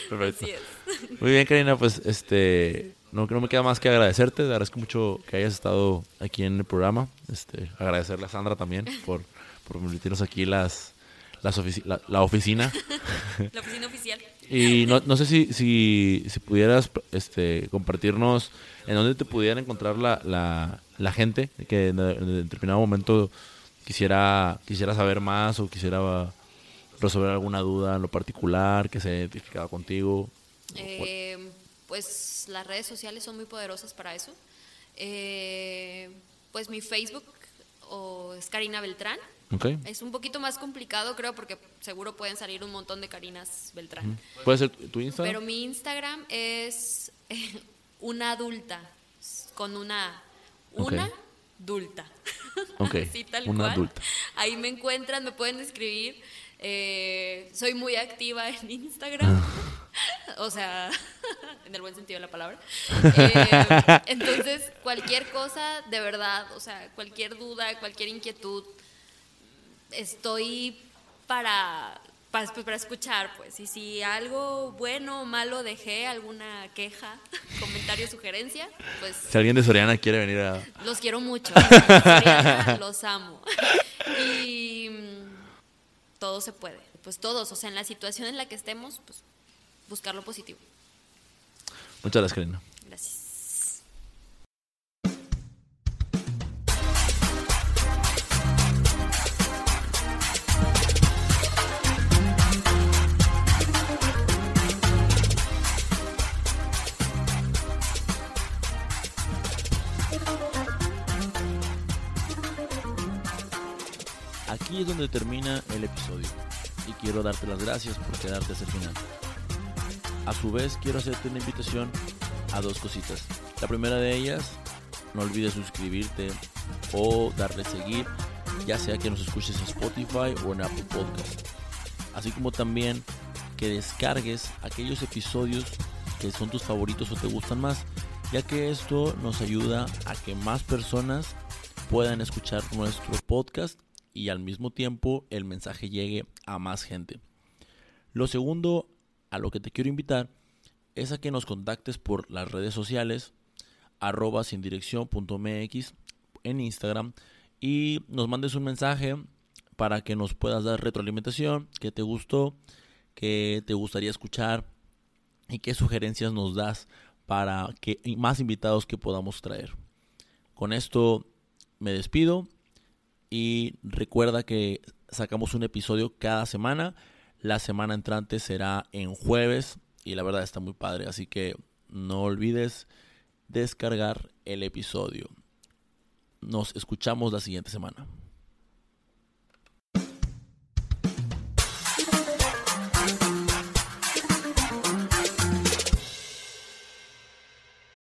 Perfecto. así es. Muy bien, Karina, pues este no, no me queda más que agradecerte. Te agradezco mucho que hayas estado aquí en el programa. Este, agradecerle a Sandra también por, por permitirnos aquí las, las ofici- la, la oficina. *laughs* La oficina oficial. Y no, no sé si, si, si pudieras este, compartirnos en dónde te pudiera encontrar la, la, la gente que en, en determinado momento quisiera, quisiera saber más o quisiera resolver alguna duda en lo particular, que se haya identificado contigo. Eh, pues las redes sociales son muy poderosas para eso. Eh, pues mi Facebook o es Karina Beltrán. ¿Ok? Es un poquito más complicado, creo, porque seguro pueden salir un montón de Karinas Beltrán. ¿Puede ser tu Instagram? Pero mi Instagram es eh, *laughs* una adulta, con una, una adulta. *laughs* Ok, Así tal una cual. adulta. Ahí me encuentran, me pueden escribir. Eh, soy muy activa en Instagram. *laughs* o sea, *laughs* en el buen sentido de la palabra. *laughs* Eh, entonces, cualquier cosa, de verdad, o sea, cualquier duda, cualquier inquietud, estoy para, para, pues, para escuchar, pues. Y si algo bueno o malo dejé, alguna queja, *laughs* comentario, sugerencia, pues Si alguien de Soriana quiere venir a... los quiero mucho. Soriana, los amo. Y mm, todo se puede. Pues todos, o sea, en la situación en la que estemos, pues buscar lo positivo. Muchas gracias, Karina. Gracias. Aquí es donde termina el episodio y quiero darte las gracias por quedarte hasta el final. A su vez quiero hacerte una invitación a dos cositas. La primera de ellas, no olvides suscribirte o darle seguir, ya sea que nos escuches en Spotify o en Apple Podcast. Así como también que descargues aquellos episodios que son tus favoritos o te gustan más, ya que esto nos ayuda a que más personas puedan escuchar nuestro podcast y al mismo tiempo el mensaje llegue a más gente. Lo segundo a lo que te quiero invitar es a que nos contactes por las redes sociales arroba sin dirección punto mx en Instagram y nos mandes un mensaje para que nos puedas dar retroalimentación, que te gustó, que te gustaría escuchar y qué sugerencias nos das para que más invitados que podamos traer. Con esto me despido y recuerda que sacamos un episodio cada semana. La semana entrante será en jueves y la verdad está muy padre, así que no olvides descargar el episodio. Nos escuchamos la siguiente semana.